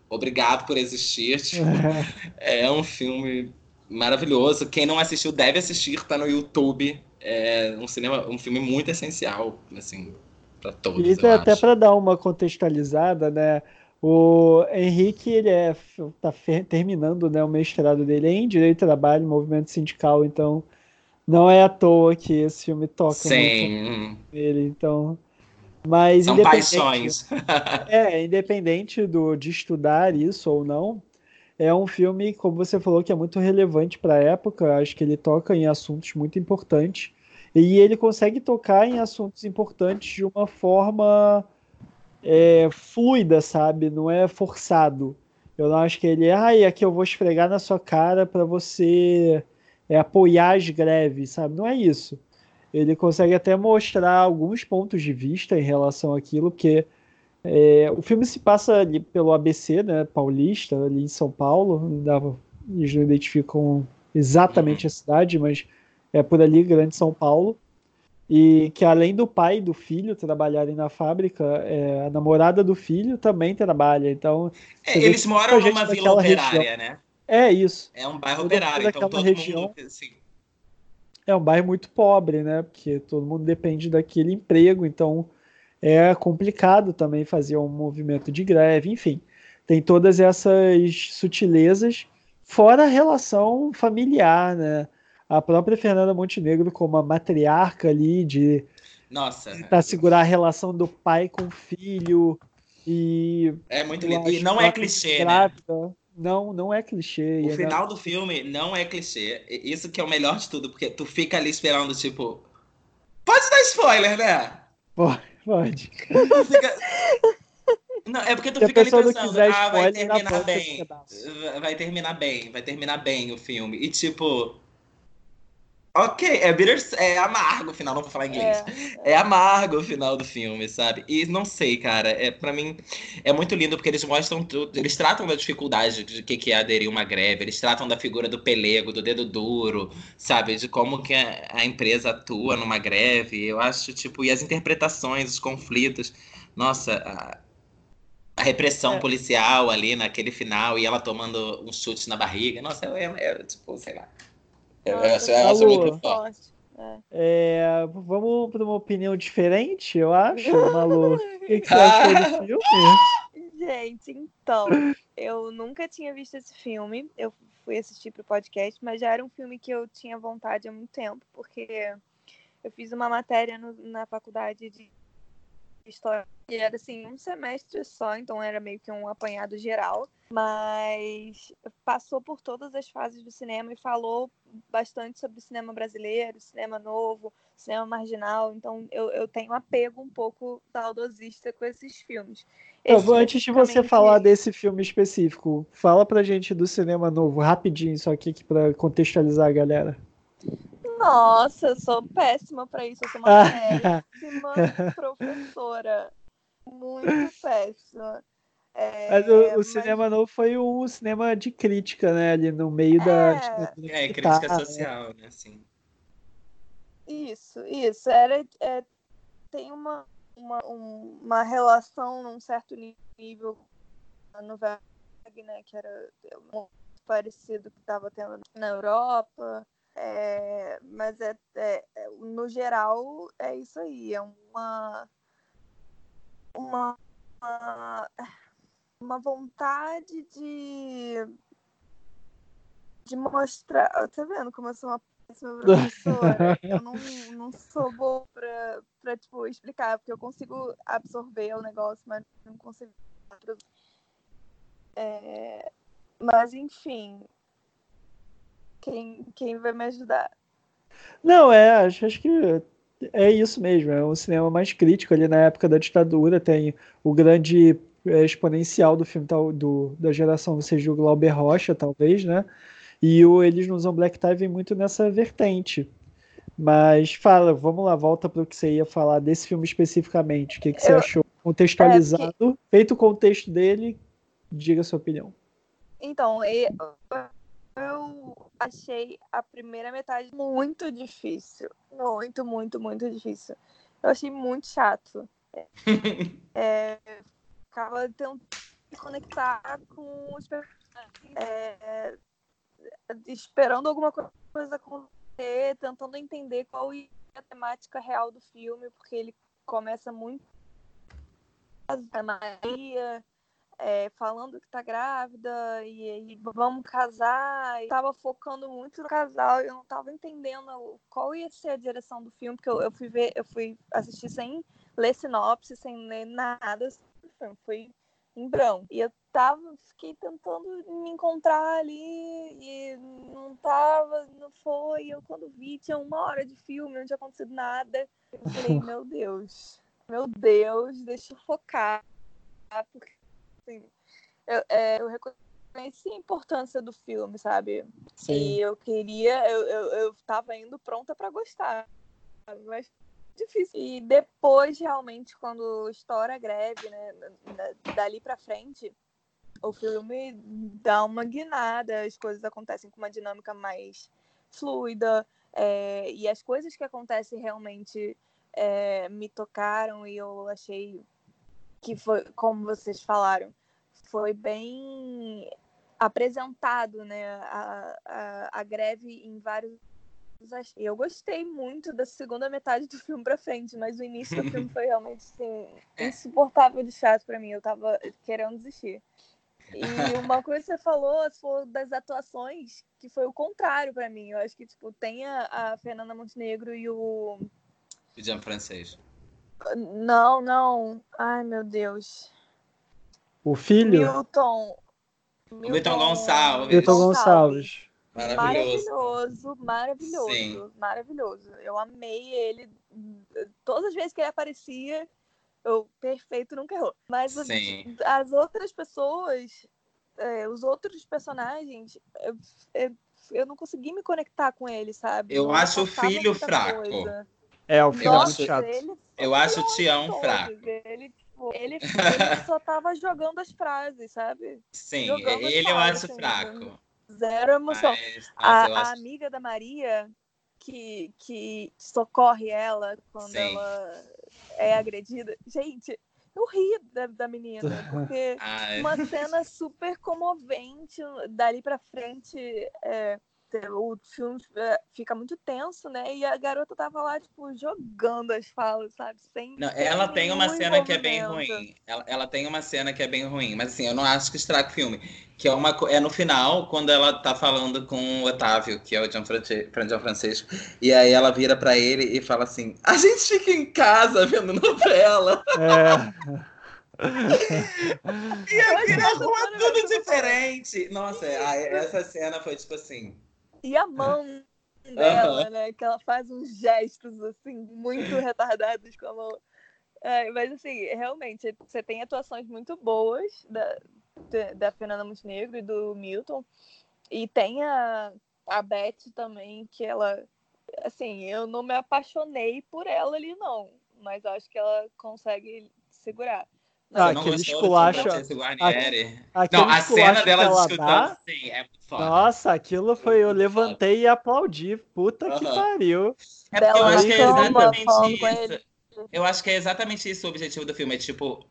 obrigado por existir. Tipo, é um filme maravilhoso. Quem não assistiu deve assistir, tá no YouTube. É um cinema, um filme muito essencial, assim, para todos. E até para dar uma contextualizada, né? O Henrique, ele é, tá terminando né, o mestrado dele em Direito do Trabalho, Movimento Sindical, então não é à toa que esse filme toca Sim. muito ele, então... Mas São paixões. é, independente do, de estudar isso ou não, é um filme, como você falou, que é muito relevante para a época, acho que ele toca em assuntos muito importantes, e ele consegue tocar em assuntos importantes de uma forma é, fluida, sabe? Não é forçado. Eu não acho que ele, ah, e aqui eu vou esfregar na sua cara para você é, apoiar as greves, sabe? Não é isso. Ele consegue até mostrar alguns pontos de vista em relação àquilo, porque é, o filme se passa ali pelo ABC, né, paulista, ali em São Paulo. Eles não identificam exatamente a cidade, mas é por ali, Grande São Paulo e que além do pai e do filho trabalharem na fábrica, é, a namorada do filho também trabalha. Então é, eles moram numa vila operária, região. né? É isso. É um bairro operário, então todo região, mundo assim... É um bairro muito pobre, né? Porque todo mundo depende daquele emprego, então é complicado também fazer um movimento de greve, enfim. Tem todas essas sutilezas, fora a relação familiar, né? a própria Fernanda Montenegro como a matriarca ali de nossa tentar segurar a relação do pai com o filho e é muito lindo e não é clichê né? grávida. né não não é clichê o final não... do filme não é clichê isso que é o melhor de tudo porque tu fica ali esperando tipo pode dar spoiler né pode pode fica... Não, é porque tu Se fica ali pensando, ah, vai terminar bem. Vai terminar bem, vai terminar bem o filme. E tipo, Ok, é bitter, é amargo o final, não vou falar inglês. É, é. amargo o final do filme, sabe? E não sei, cara, é para mim é muito lindo porque eles mostram tudo, eles tratam da dificuldade de que que é aderir uma greve, eles tratam da figura do pelego, do dedo duro, sabe, de como que a, a empresa atua numa greve. Eu acho tipo e as interpretações, os conflitos. Nossa, a, a repressão é. policial ali naquele final e ela tomando um chute na barriga. Nossa, é, é tipo, sei lá. Essa é a muito forte. É. É, vamos para uma opinião diferente, eu acho, Malu. O que, que você achou do filme? Gente, então, eu nunca tinha visto esse filme. Eu fui assistir para o podcast, mas já era um filme que eu tinha vontade há muito tempo, porque eu fiz uma matéria no, na faculdade de história era assim um semestre só, então era meio que um apanhado geral, mas passou por todas as fases do cinema e falou bastante sobre o cinema brasileiro, cinema novo, cinema marginal, então eu, eu tenho apego um pouco saudosista com esses filmes. Então, antes de você falar desse filme específico, fala pra gente do cinema novo, rapidinho, só aqui para contextualizar a galera. Nossa, eu sou péssima para isso. Eu sou uma péssima professora. Muito péssima. É, mas o, o mas... cinema novo foi um cinema de crítica, né? Ali no meio é... da. É, crítica tá, social, né? Assim. Isso, isso. Era, é, tem uma, uma, uma relação num certo nível no né? Que era muito parecido que estava tendo na Europa. É, mas é, é, é, no geral é isso aí, é uma, uma, uma vontade de, de mostrar. Tá vendo como eu sou uma péssima professora? eu não, não sou boa pra, pra tipo, explicar, porque eu consigo absorver o negócio, mas não consigo. É, mas enfim, quem, quem vai me ajudar. Não, é, acho, acho que é isso mesmo. É um cinema mais crítico ali na época da ditadura. Tem o grande é, exponencial do filme tal, do, da geração, seja o Glauber Rocha, talvez, né? E o Eles não usam Black Tie vem muito nessa vertente. Mas fala, vamos lá, volta para o que você ia falar desse filme especificamente. O que, que você Eu, achou? Contextualizado, é que... feito o contexto dele, diga a sua opinião. Então, eu, achei a primeira metade muito difícil. Muito, muito, muito difícil. Eu achei muito chato. É, ficava tentando conectar com os é, esperando alguma coisa acontecer, tentando entender qual é a temática real do filme, porque ele começa muito a Maria é, falando que tá grávida e, e vamos casar. E tava focando muito no casal e eu não tava entendendo qual ia ser a direção do filme, porque eu, eu fui ver, eu fui assistir sem ler sinopse, sem ler nada. Foi em branco. E eu tava, fiquei tentando me encontrar ali e não tava, não foi. Eu quando vi, tinha uma hora de filme, não tinha acontecido nada. Eu falei, meu Deus, meu Deus, deixa eu focar. Porque, assim, eu, é, eu reconheci a importância do filme, sabe? Sim. E eu queria, eu, eu, eu tava indo pronta para gostar. Mas difícil. E depois, realmente, quando estoura a greve, né, dali pra frente, o filme dá uma guinada, as coisas acontecem com uma dinâmica mais fluida, é, e as coisas que acontecem realmente é, me tocaram e eu achei que foi, como vocês falaram, foi bem apresentado, né, a, a, a greve em vários eu gostei muito da segunda metade do filme pra frente, mas o início do filme foi realmente assim, é. insuportável de chato pra mim. Eu tava querendo desistir. E uma coisa que você falou, falou das atuações, que foi o contrário para mim. Eu acho que, tipo, tem a, a Fernanda Montenegro e o. O Jean Francês. Não, não. Ai, meu Deus. O filho? Milton. Milton, Milton Gonçalves. Milton Gonçalves. Maravilhoso, maravilhoso, Sim. maravilhoso. Eu amei ele. Todas as vezes que ele aparecia, eu perfeito, nunca errou. Mas as, as outras pessoas, é, os outros personagens, eu, eu, eu, não consegui me conectar com ele, sabe? Eu não acho o filho fraco. Coisa. É, o filho Nossa, é muito chato. Eu acho o Tião fraco. Ele, tipo, ele, ele só tava jogando as frases, sabe? Sim, jogando ele eu acho fraco. Zero emoção. Mas, a, a amiga da Maria, que, que socorre ela quando Sim. ela é agredida. Gente, eu ri da, da menina, porque Ai. uma cena super comovente dali pra frente. É, o filme é, fica muito tenso, né? E a garota tava lá, tipo, jogando as falas, sabe? Sem, não, ela tem uma cena que é bem ruim. Ela, ela tem uma cena que é bem ruim, mas assim, eu não acho que estraga o filme. Que é, uma, é no final, quando ela tá falando com o Otávio, que é o Gian Francisco, e aí ela vira para ele e fala assim: a gente fica em casa vendo novela. É. e a vida arruma tudo diferente. Nossa, essa cena foi tipo assim. E a mão dela, né? Que ela faz uns gestos, assim, muito retardados com a mão. É, mas, assim, realmente, você tem atuações muito boas da, da Fernanda Montenegro e do Milton. E tem a, a Beth também, que ela... Assim, eu não me apaixonei por ela ali, não. Mas acho que ela consegue segurar. Ah, aquele esculacho. Não, a cena dela discutindo sim, é muito foda. Nossa, aquilo foi. Eu levantei e aplaudi. Puta que pariu. É porque eu acho que é exatamente isso. Eu acho que é exatamente isso o objetivo do filme. É tipo,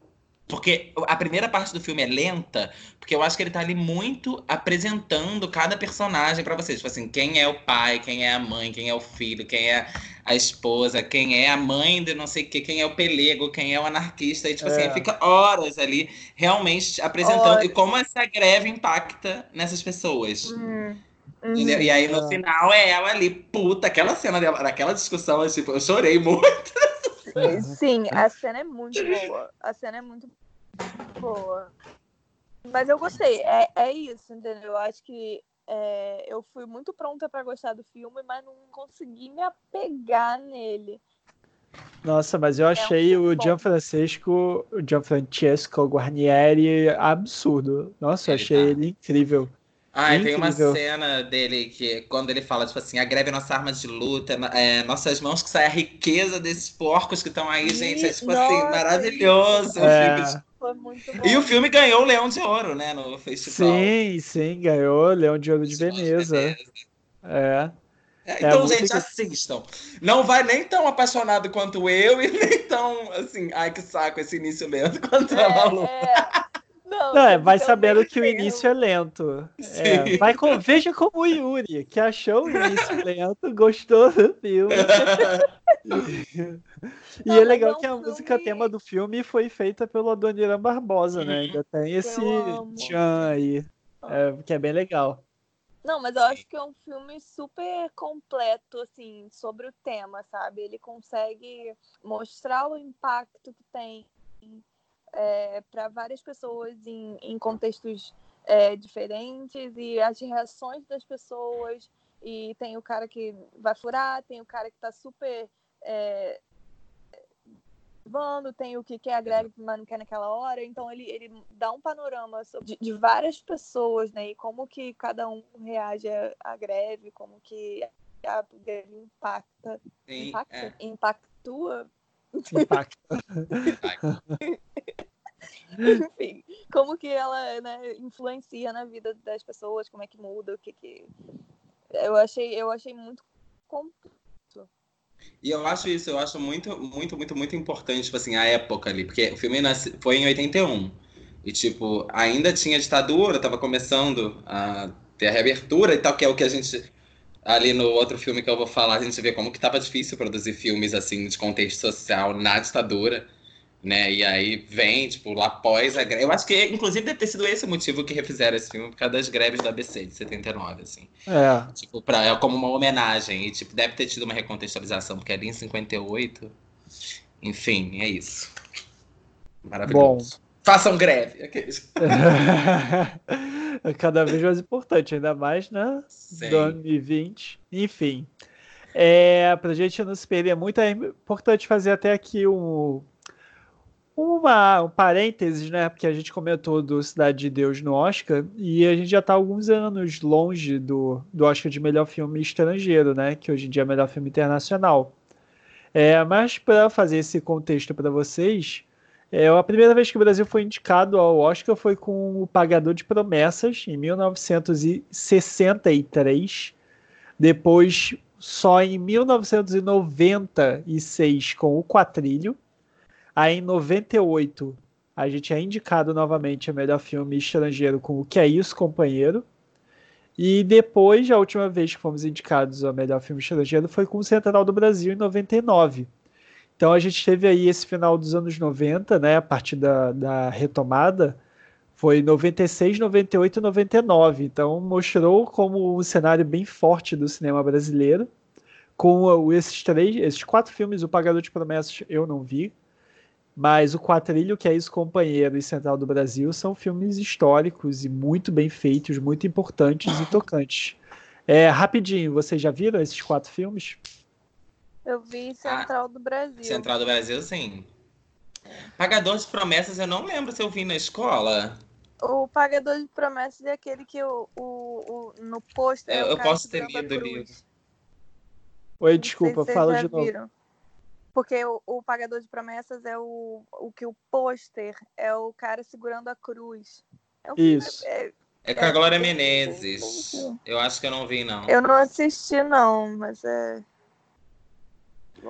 porque a primeira parte do filme é lenta, porque eu acho que ele tá ali muito apresentando cada personagem para vocês. Tipo assim, quem é o pai, quem é a mãe, quem é o filho, quem é a esposa, quem é a mãe de não sei o que, quem é o pelego, quem é o anarquista. E, tipo assim, é. assim, fica horas ali realmente apresentando. E como essa greve impacta nessas pessoas. Uhum. Uhum. E aí, no é. final, é ela ali, puta, aquela cena dela, daquela discussão, tipo, eu chorei muito. Sim, a cena é muito boa. A cena é muito boa. Mas eu gostei. É, é isso, entendeu? Eu acho que é, eu fui muito pronta para gostar do filme, mas não consegui me apegar nele. Nossa, mas eu achei é um o Gianfrancesco, o Gianfrancesco Guarnieri absurdo. Nossa, eu achei tá. ele incrível. Ah, tem uma cena dele que, quando ele fala, tipo assim, a greve é nossa arma de luta, é, nossas mãos que sai a riqueza desses porcos que estão aí, gente. É tipo assim, nossa, assim, maravilhoso. É. Foi muito bom. E o filme ganhou o Leão de Ouro, né, no festival. Sim, sim, ganhou o Leão de Ouro de Veneza. É. é. então, gente, que... assistam. Não vai nem tão apaixonado quanto eu e nem tão, assim, ai que saco esse início lento quanto é, a Malu. É. Não, Não, é, vai sabendo que o início é lento. É, vai com, veja como o Yuri, que achou o início lento, gostou do filme. e Não, é legal que a filme- música tema do filme foi feita pelo Adoniran Barbosa, né? Ainda tem esse tchan aí, é, que é bem legal. Não, mas eu acho que é um filme super completo, assim, sobre o tema, sabe? Ele consegue mostrar o impacto que tem para várias pessoas em, em contextos é, diferentes e as reações das pessoas. E tem o cara que vai furar, tem o cara que tá super. É, vando, tem o que quer a greve, mas não quer naquela hora. Então ele, ele dá um panorama sobre- de, de várias pessoas, né? E como que cada um reage à, à greve, como que a greve impacta. Sim, impacta? é. Impactua? Impacto. Enfim, como que ela né, influencia na vida das pessoas, como é que muda, o que que. Eu achei, eu achei muito complexo. E eu acho isso, eu acho muito, muito, muito, muito importante, tipo assim, a época ali, porque o filme nasce- foi em 81. E, tipo, ainda tinha ditadura, tava começando a ter a reabertura e tal, que é o que a gente. Ali no outro filme que eu vou falar, a gente vê como que tava difícil produzir filmes, assim, de contexto social na ditadura, né? E aí vem, tipo, lá após a greve. Eu acho que, inclusive, deve ter sido esse o motivo que refizeram esse filme, por causa das greves do ABC de 79, assim. É. Tipo, pra, é como uma homenagem. E, tipo, deve ter tido uma recontextualização, porque ali em 58. Enfim, é isso. Maravilhoso. Façam greve. Aqueles. É Cada vez mais importante, ainda mais, né? Sim. 2020. Enfim. É, pra gente não se perder muito, é importante fazer até aqui um, uma, um parênteses, né? Porque a gente comentou do Cidade de Deus no Oscar e a gente já tá alguns anos longe do, do Oscar de melhor filme estrangeiro, né? Que hoje em dia é melhor filme internacional. É, mas para fazer esse contexto para vocês, é, a primeira vez que o Brasil foi indicado ao Oscar foi com O Pagador de Promessas, em 1963. Depois, só em 1996, com O Quatrilho. Aí, em 98, a gente é indicado novamente a melhor filme estrangeiro com O Que É Isso, Companheiro. E depois, a última vez que fomos indicados ao melhor filme estrangeiro foi com o Central do Brasil, em 99. Então a gente teve aí esse final dos anos 90, né, a partir da, da retomada, foi 96, 98 e 99. Então mostrou como um cenário bem forte do cinema brasileiro. Com esses três, esses quatro filmes, O Pagador de Promessas eu não vi, mas O Quatrilho, que é isso, Companheiro e Central do Brasil, são filmes históricos e muito bem feitos, muito importantes e tocantes. É, rapidinho, vocês já viram esses quatro filmes? Eu vi Central do Brasil. Central do Brasil, sim. Pagador de promessas, eu não lembro se eu vi na escola. O Pagador de Promessas é aquele que o, o, o- no pôster. é Eu- o posso ter lido o livro. Oi, desculpa, fala de novo. viram. Porque o, o Pagador de Promessas é o, o que o pôster é o cara segurando a cruz. É filme- Isso. é- É com a Glória É, Menezes. é, é. Eu acho que eu não vi, não. eu não assisti, não, mas é.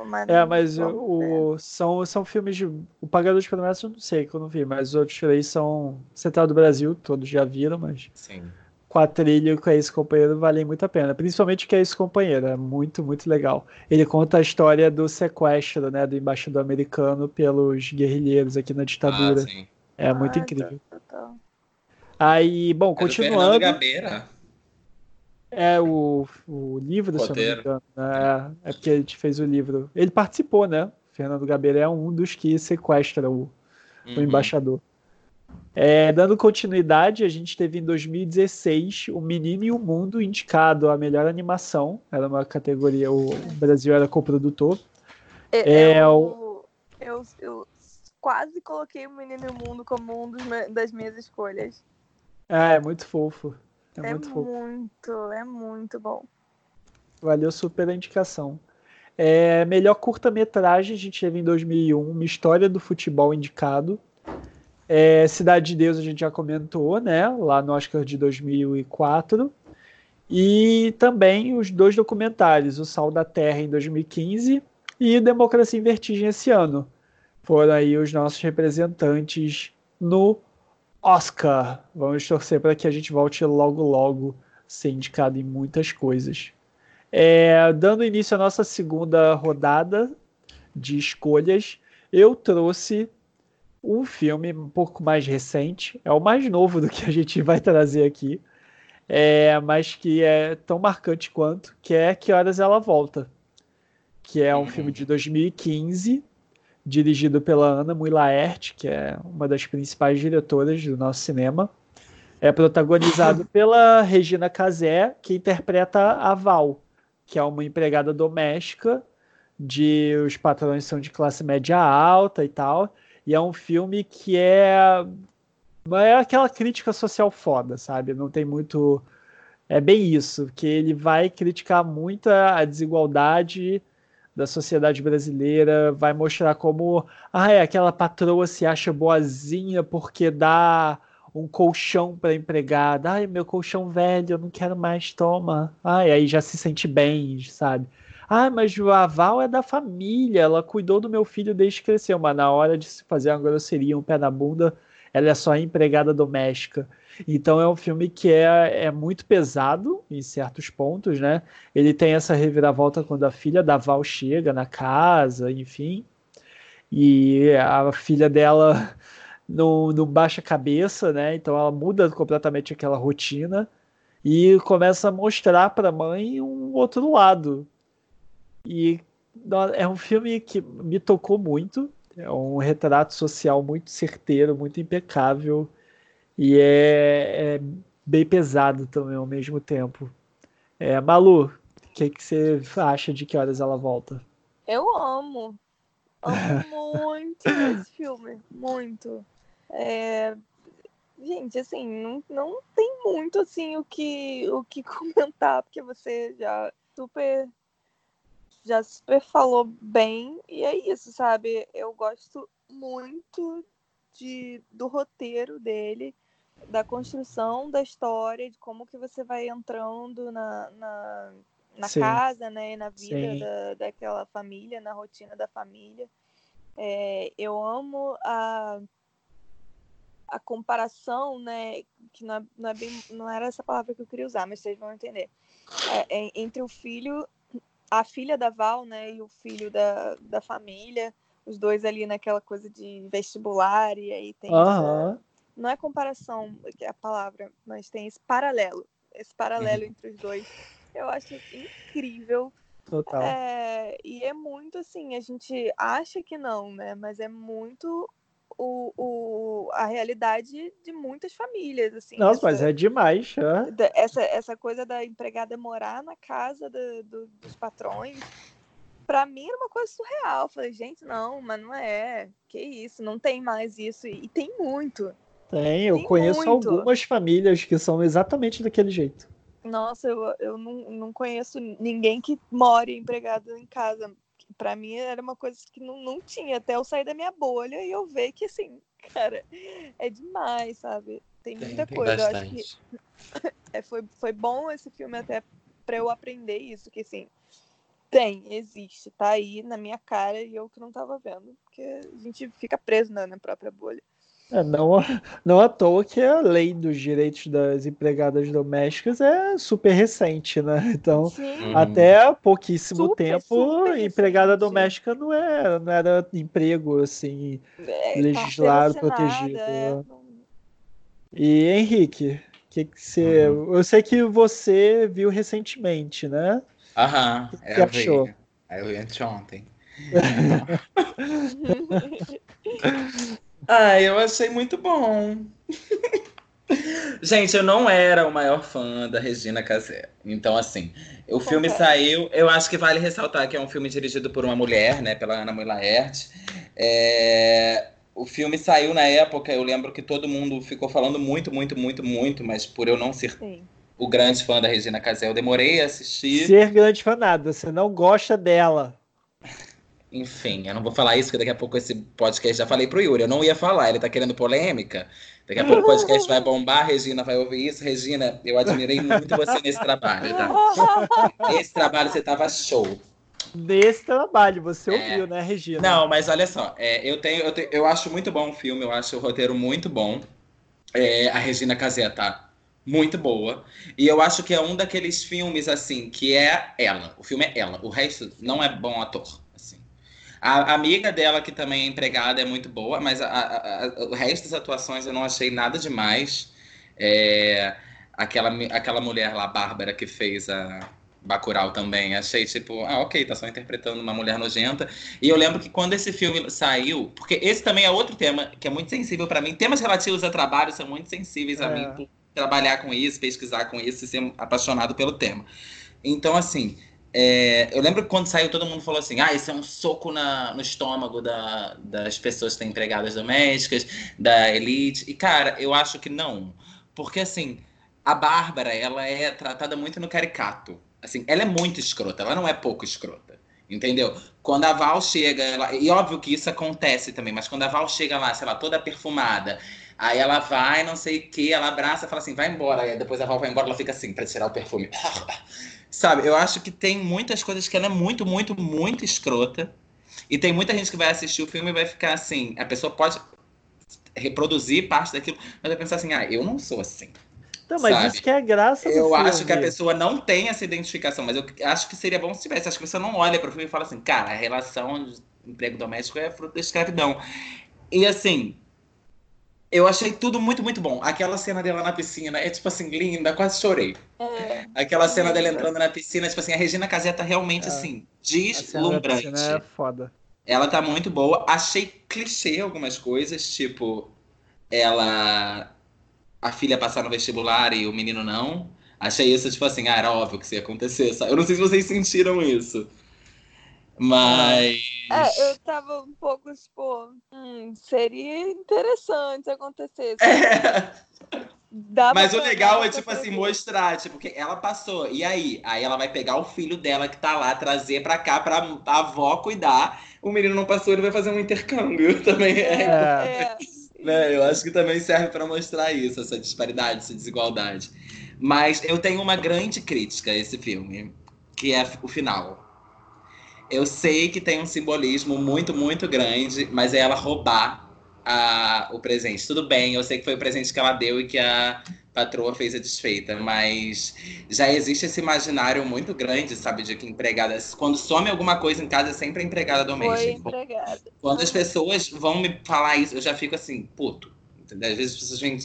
Mas, É, mas o, são, são filmes de. O Pagador de Promessas eu não sei, que eu não vi, mas os outros três são Central do Brasil, todos já viram, mas Sim. Quatrilho com esse companheiro valem muito a pena. Principalmente que é esse companheiro, é muito, muito legal. Ele conta a história do sequestro, né, do embaixador americano pelos guerrilheiros aqui na Ah, ditadura. sim. é muito Ah, incrível. tá, tá, tá. Aí, bom, É do Fernando continuando. Gabeira. É o, o livro, se eu não me Roteiro. engano. né? É porque a gente fez o livro. Ele participou, né? Fernando Gabeira é um dos que sequestra o, o Uhum. embaixador. É, dando continuidade, a gente teve em 2016 O Menino e o Mundo indicado a melhor animação. Era uma categoria, o Brasil era coprodutor. É, É, eu, eu, eu quase coloquei o Menino e o Mundo como um dos me- das minhas escolhas. É muito fofo. É, É, muito muito, é muito bom. Valeu super a indicação. É, melhor curta-metragem, a gente teve em 2001 Uma História do Futebol indicado. É, Cidade de Deus a gente já comentou, né? Lá no Oscar de 2004. E também os dois documentários, O Sal da Terra em 2015 e Democracia em Vertigem esse ano. Foram aí os nossos representantes no Oscar. Vamos torcer para que a gente volte logo, logo ser indicado em muitas coisas. É, dando início à nossa segunda rodada de escolhas, eu trouxe um filme um pouco mais recente, é o mais novo do que a gente vai trazer aqui, é, mas que é tão marcante quanto, que é Que Horas Ela Volta, que é um uhum. filme de 2015, dirigido pela Ana Mui Laerte, que é uma das principais diretoras do nosso cinema. É protagonizado pela Regina Casé, que interpreta a Val, que é uma empregada doméstica de os patrões são de classe média alta e tal. E é um filme que é é aquela crítica social foda, sabe? Não tem muito é bem isso, que ele vai criticar muito a desigualdade da sociedade brasileira, vai mostrar como ah, é, aquela patroa se acha boazinha porque dá um colchão para empregada. Ai, meu colchão velho, eu não quero mais, toma. Ai, aí já se sente bem, sabe? Ah, mas a Val é da família, ela cuidou do meu filho desde que cresceu, mas na hora de se fazer uma grosseria, um pé na bunda, ela é só empregada doméstica. Então é um filme que é, é muito pesado em certos pontos, né? Ele tem essa reviravolta quando a filha da Val chega na casa, enfim. E a filha dela não, não baixa a cabeça, né? Então ela muda completamente aquela rotina e começa a mostrar para a mãe um outro lado. E é um filme que me tocou muito. É um retrato social muito certeiro, muito impecável. E é, é bem pesado também ao mesmo tempo. É, Malu, o que, que você acha de que horas ela volta? Eu amo. Amo muito esse filme. Muito. É... Gente, assim, não, não tem muito assim o que, o que comentar, porque você já super já super falou bem, e é isso, sabe? Eu gosto muito de, do roteiro dele, da construção da história, de como que você vai entrando na, na, na casa, né? Na vida da, daquela família, na rotina da família. É, eu amo a, a comparação, né? Que não, é, não, é bem, não era essa palavra que eu queria usar, mas vocês vão entender. É, é, entre o filho a filha da Val, né, e o filho da, da família, os dois ali naquela coisa de vestibular, e aí tem. Uhum. Essa, não é comparação que é a palavra, mas tem esse paralelo, esse paralelo entre os dois. Eu acho incrível. Total. É, e é muito assim, a gente acha que não, né? Mas é muito o, o, a realidade de muitas famílias. Assim, Nossa, essa, mas é demais. É? Essa, essa coisa da empregada morar na casa do, do, dos patrões, para mim era uma coisa surreal. falei, gente, não, mas não é. Que isso, não tem mais isso. E, e tem muito. Tem, eu tem conheço muito. algumas famílias que são exatamente daquele jeito. Nossa, eu, eu não, não conheço ninguém que more empregado em casa para mim era uma coisa que não, não tinha até eu sair da minha bolha e eu ver que assim, cara, é demais, sabe? Tem muita tem, coisa. Tem eu acho que é, foi, foi bom esse filme até para eu aprender isso, que assim, tem, existe, tá aí na minha cara e eu que não tava vendo, porque a gente fica preso na, na própria bolha. É, não, não à toa que a lei dos direitos das empregadas domésticas é super recente, né? Então, Sim. até há pouquíssimo super, tempo, super empregada recente. doméstica não era, não era emprego assim, é, legislado, protegido. É... E Henrique, que que você, uhum. eu sei que você viu recentemente, né? Aham, o que, que achou? Vi. Eu vi anteontem. Ah, eu achei muito bom. Gente, eu não era o maior fã da Regina Casé. Então, assim, o filme saiu. Eu acho que vale ressaltar que é um filme dirigido por uma mulher, né? Pela Ana Mui Laerte. É... O filme saiu na época, eu lembro que todo mundo ficou falando muito, muito, muito, muito, mas por eu não ser Sim. o grande fã da Regina Casé, eu demorei a assistir. Ser grande fã nada, você não gosta dela. Enfim, eu não vou falar isso, porque daqui a pouco esse podcast já falei pro Yuri. Eu não ia falar, ele tá querendo polêmica. Daqui a pouco o podcast vai bombar, a Regina vai ouvir isso. Regina, eu admirei muito você nesse trabalho, tá? Esse trabalho você tava show. Nesse trabalho, você é... ouviu, né, Regina? Não, mas olha só, é, eu, tenho, eu, tenho, eu acho muito bom o filme, eu acho o roteiro muito bom. É, a Regina Casé tá muito boa. E eu acho que é um daqueles filmes, assim, que é ela. O filme é ela. O resto não é bom ator. A, amiga dela, que também é empregada, é muito boa, mas a, a, o resto das atuações eu não achei nada demais. É, aquela, aquela mulher lá, Bárbara, que fez a Bacurau também. Achei tipo, ah, ok, tá só interpretando uma mulher nojenta. E eu lembro que quando esse filme saiu, porque esse também é outro tema que é muito sensível para mim. Temas relativos a trabalho são muito sensíveis é. a mim por trabalhar com isso, pesquisar com isso e ser apaixonado pelo tema. Então, assim, é, eu lembro que quando saiu, todo mundo falou assim: ah, isso é um soco na, no estômago da, das pessoas que têm empregadas domésticas, da elite. E, cara, eu acho que não. Porque, assim, a Bárbara, ela é tratada muito no caricato. Assim, ela é muito escrota, ela não é pouco escrota. Entendeu? Quando a Val chega, ela, e óbvio que isso acontece também, mas quando a Val chega lá, sei lá, toda perfumada, aí ela vai, não sei o que, ela abraça fala assim, vai embora. Aí depois a Val vai embora, ela fica assim, pra tirar o perfume. Sabe, eu acho que tem muitas coisas que ela é muito, muito, muito escrota. E tem muita gente que vai assistir o filme e vai ficar assim, a pessoa pode reproduzir parte daquilo, mas vai pensar assim, ah, eu não sou assim. Não, mas sabe? isso que é graça do Eu filme. acho que a pessoa não tem essa identificação, mas eu acho que seria bom se tivesse. Acho que você não olha para o filme e fala assim, cara, a relação de emprego doméstico é fruto da escravidão. E assim, eu achei tudo muito, muito bom. Aquela cena dela na piscina é, tipo assim, linda, quase chorei. É. Aquela cena dela entrando na piscina, tipo assim, a Regina Casé tá realmente, é. assim, deslumbrante. é foda. Ela tá muito boa. Achei clichê algumas coisas, tipo, ela a filha passar no vestibular e o menino não. Achei isso, tipo assim, ah, era óbvio que isso ia acontecer. Sabe? Eu não sei se vocês sentiram isso. Mas. É, eu tava um pouco, tipo, hum, seria interessante se acontecesse. É. Mas o legal é, tipo assim, mostrar, tipo, que ela passou. E aí? Aí ela vai pegar o filho dela que tá lá, trazer pra cá pra a avó cuidar. O menino não passou, ele vai fazer um intercâmbio também. É, é. Né? Eu acho que também serve para mostrar isso, essa disparidade, essa desigualdade. Mas eu tenho uma grande crítica a esse filme, que é o final. Eu sei que tem um simbolismo muito, muito grande, mas é ela roubar a, o presente. Tudo bem, eu sei que foi o presente que ela deu e que a patroa fez a desfeita, mas já existe esse imaginário muito grande, sabe, de que empregada, quando some alguma coisa em casa, é sempre empregada doméstica. Foi empregada. Quando as pessoas vão me falar isso, eu já fico assim, puto. Entendeu? Às vezes as pessoas vêm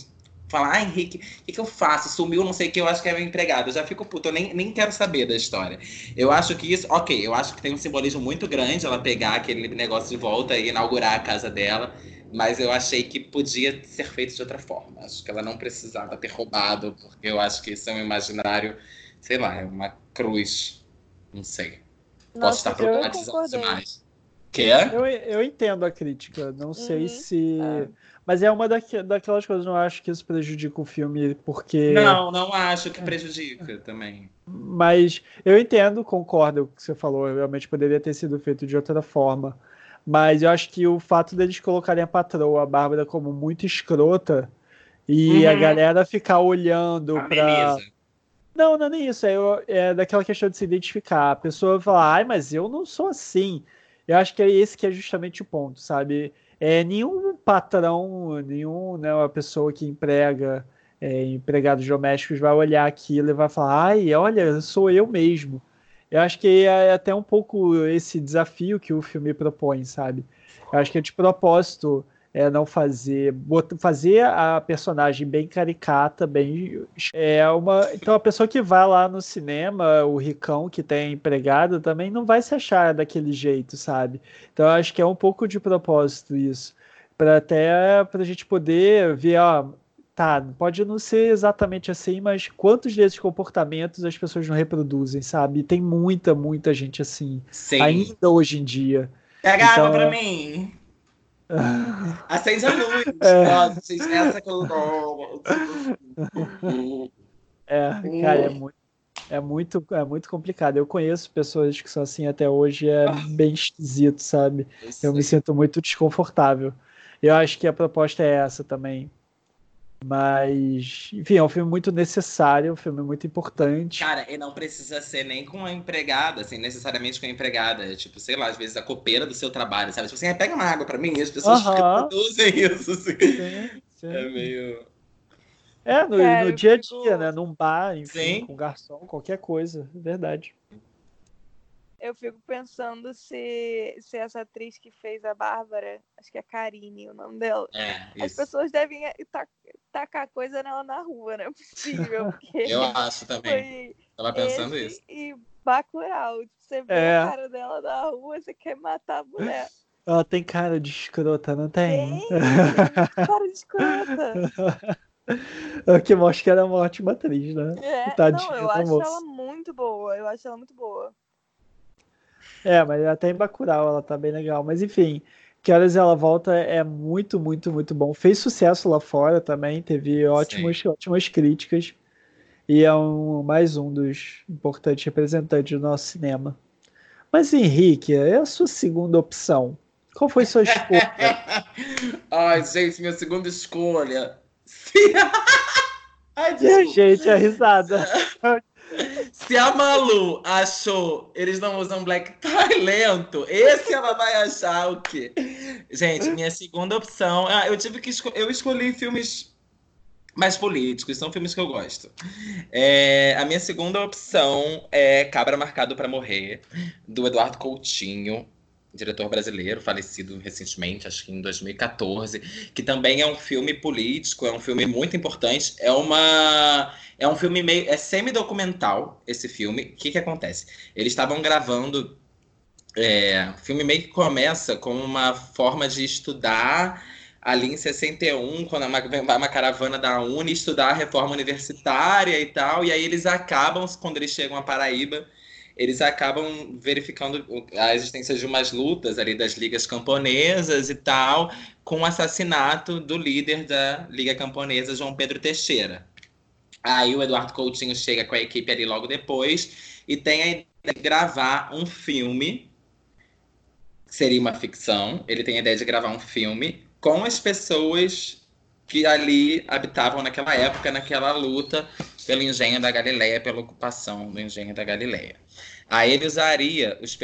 falar, ah, Henrique, o que, que, eu faço? Sumiu, não sei o que, eu acho que é empregado. Eu já fico puto, eu nem, nem quero saber da história. Eu acho que isso, ok, eu acho que tem um simbolismo muito grande ela pegar aquele negócio de volta e inaugurar a casa dela. Mas eu achei que podia ser feito de outra forma. Acho que ela não precisava ter roubado, porque eu acho que isso é um imaginário, sei lá, é uma cruz. Não sei. Posso estar problematizando demais. Que é? Eu, eu entendo a crítica. Não sei uhum. se. É. Mas é uma daqu daquelas coisas, não acho que isso prejudica o filme, porque. Não, não acho que prejudica também. Mas eu entendo, concordo com o que você falou. Realmente poderia ter sido feito de outra forma. Mas eu acho que o fato deles colocarem a patroa, a Bárbara, como muito escrota e uhum. a galera ficar olhando a pra. Beleza. Não, não é nem isso. É, é daquela questão de se identificar. A pessoa falar, ai, mas eu não sou assim. Eu acho que é esse que é justamente o ponto, sabe? É, nenhum patrão, nenhum, né, uma pessoa que emprega é, empregados domésticos vai olhar aquilo e vai falar, ai, olha, sou eu mesmo. Eu acho que é até um pouco esse desafio que o filme propõe, sabe? Eu acho que é de propósito é não fazer fazer a personagem bem caricata, bem é uma então a pessoa que vai lá no cinema, o ricão que tem empregada também não vai se achar daquele jeito, sabe? Então eu acho que é um pouco de propósito isso, para até para a gente poder ver, ó, tá, pode não ser exatamente assim, mas quantos desses comportamentos as pessoas não reproduzem, sabe? E tem muita, muita gente assim, Sim. ainda hoje em dia. Pega então, água pra mim. Acende a luz. É. Nossa, essa que eu... É, cara, é muito, é muito, é muito complicado. Eu conheço pessoas que são assim até hoje, é ah. bem esquisito, sabe? Eu, eu me sinto muito desconfortável. Eu acho que a proposta é essa também. Mas, enfim, é um filme muito necessário, um filme muito importante. Cara, e não precisa ser nem com a empregada, assim, necessariamente com a empregada. É, tipo, sei lá, às vezes a copeira do seu trabalho, sabe? Tipo assim, pega uma água pra mim, e as pessoas uh -huh. produzem isso, assim. Sim, sim. É meio. É, no, Cara, no dia a dia, fico... né? Num bar, enfim, Sim. com garçom, qualquer coisa. Verdade. Eu fico pensando se, se essa atriz que fez a Bárbara, acho que é Karine o nome dela, é, as pessoas devem tacar coisa nela na rua, não é possível. Eu acho também. Tava pensando isso. E Bacurau, você vê é. a cara dela na rua, você quer matar a mulher. Ela tem cara de escrota, não tem? Tem, tem cara de escrota. O que mostra que ela é uma ótima atriz, né? É, Tadinha, não, eu acho moça. ela muito boa. Eu acho ela muito boa. É, mas até em Bacurau ela tá bem legal. Mas enfim, Que Horas Ela Volta é muito, muito, muito bom. Fez sucesso lá fora também, teve ótimas, ótimas críticas. E é um, mais um dos importantes representantes do nosso cinema. Mas Henrique, é a sua segunda opção. Qual foi sua escolha? Ai, gente, minha segunda escolha. Ai, gente, a risada. Se a Malu achou eles não usam black tie lento, esse ela vai achar o quê? Gente, minha segunda opção. Ah, eu tive que esco eu escolhi filmes mais políticos, são filmes que eu gosto. É, a minha segunda opção é Cabra Marcado para Morrer, do Eduardo Coutinho diretor brasileiro, falecido recentemente, acho que em 2014, que também é um filme político, é um filme muito importante, é uma é um filme meio é semi-documental esse filme. O que que acontece? Eles estavam gravando é, o filme meio que começa com uma forma de estudar ali em 61, quando vai uma caravana da Uni estudar a reforma universitária e tal, e aí eles acabam, quando eles chegam a Paraíba, eles acabam verificando a existência de umas lutas ali das ligas camponesas e tal, com o assassinato do líder da Liga Camponesa, João Pedro Teixeira. Aí o Eduardo Coutinho chega com a equipe ali logo depois e tem a ideia de gravar um filme, seria uma ficção, ele tem a ideia de gravar um filme com as pessoas que ali habitavam naquela época, naquela luta pelo engenho da Galileia, pela ocupação do engenho da Galileia. Aí ele usaria os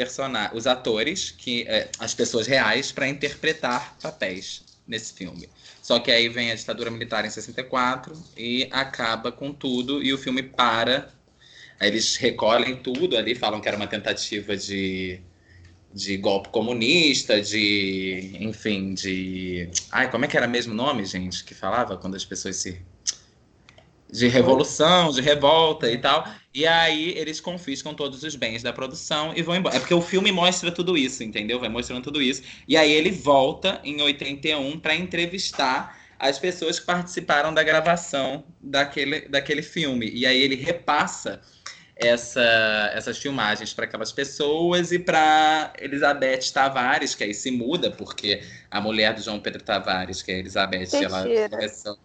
os atores, que é, as pessoas reais, para interpretar papéis nesse filme. Só que aí vem a ditadura militar em 64 e acaba com tudo e o filme para. Aí eles recolhem tudo ali, falam que era uma tentativa de, de golpe comunista, de. enfim, de. Ai, como é que era mesmo o nome, gente, que falava quando as pessoas se de revolução, de revolta e tal. E aí eles confiscam todos os bens da produção e vão embora. É porque o filme mostra tudo isso, entendeu? Vai mostrando tudo isso. E aí ele volta em 81 para entrevistar as pessoas que participaram da gravação daquele, daquele filme. E aí ele repassa essa, essas filmagens para aquelas pessoas e para Elizabeth Tavares, que aí se muda, porque a mulher do João Pedro Tavares, que é Elizabeth, ela começou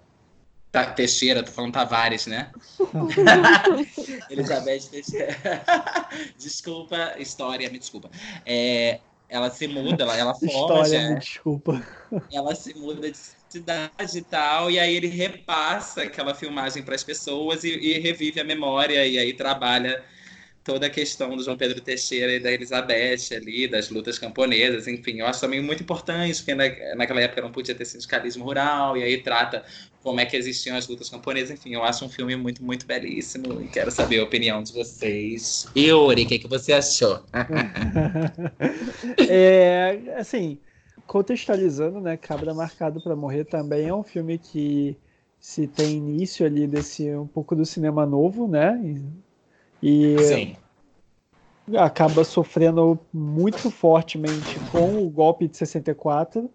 Teixeira, tô falando Tavares, né? Elizabeth Teixeira. desculpa, história, me desculpa. É, ela se muda, ela, ela forma. História, me desculpa. Ela se muda de cidade e tal, e aí ele repassa aquela filmagem para as pessoas e, e revive a memória, e aí trabalha toda a questão do João Pedro Teixeira e da Elizabeth ali, das lutas camponesas, enfim, eu acho também muito importante, porque na, naquela época não podia ter sindicalismo rural, e aí trata como é que existiam as lutas camponesas, enfim, eu acho um filme muito, muito belíssimo, e quero saber a opinião de vocês. Yuri, o que, que você achou? é, assim, contextualizando, né, Cabra Marcado para Morrer também é um filme que se tem início ali desse, um pouco do cinema novo, né, e Sim. acaba sofrendo muito fortemente com o golpe de 64.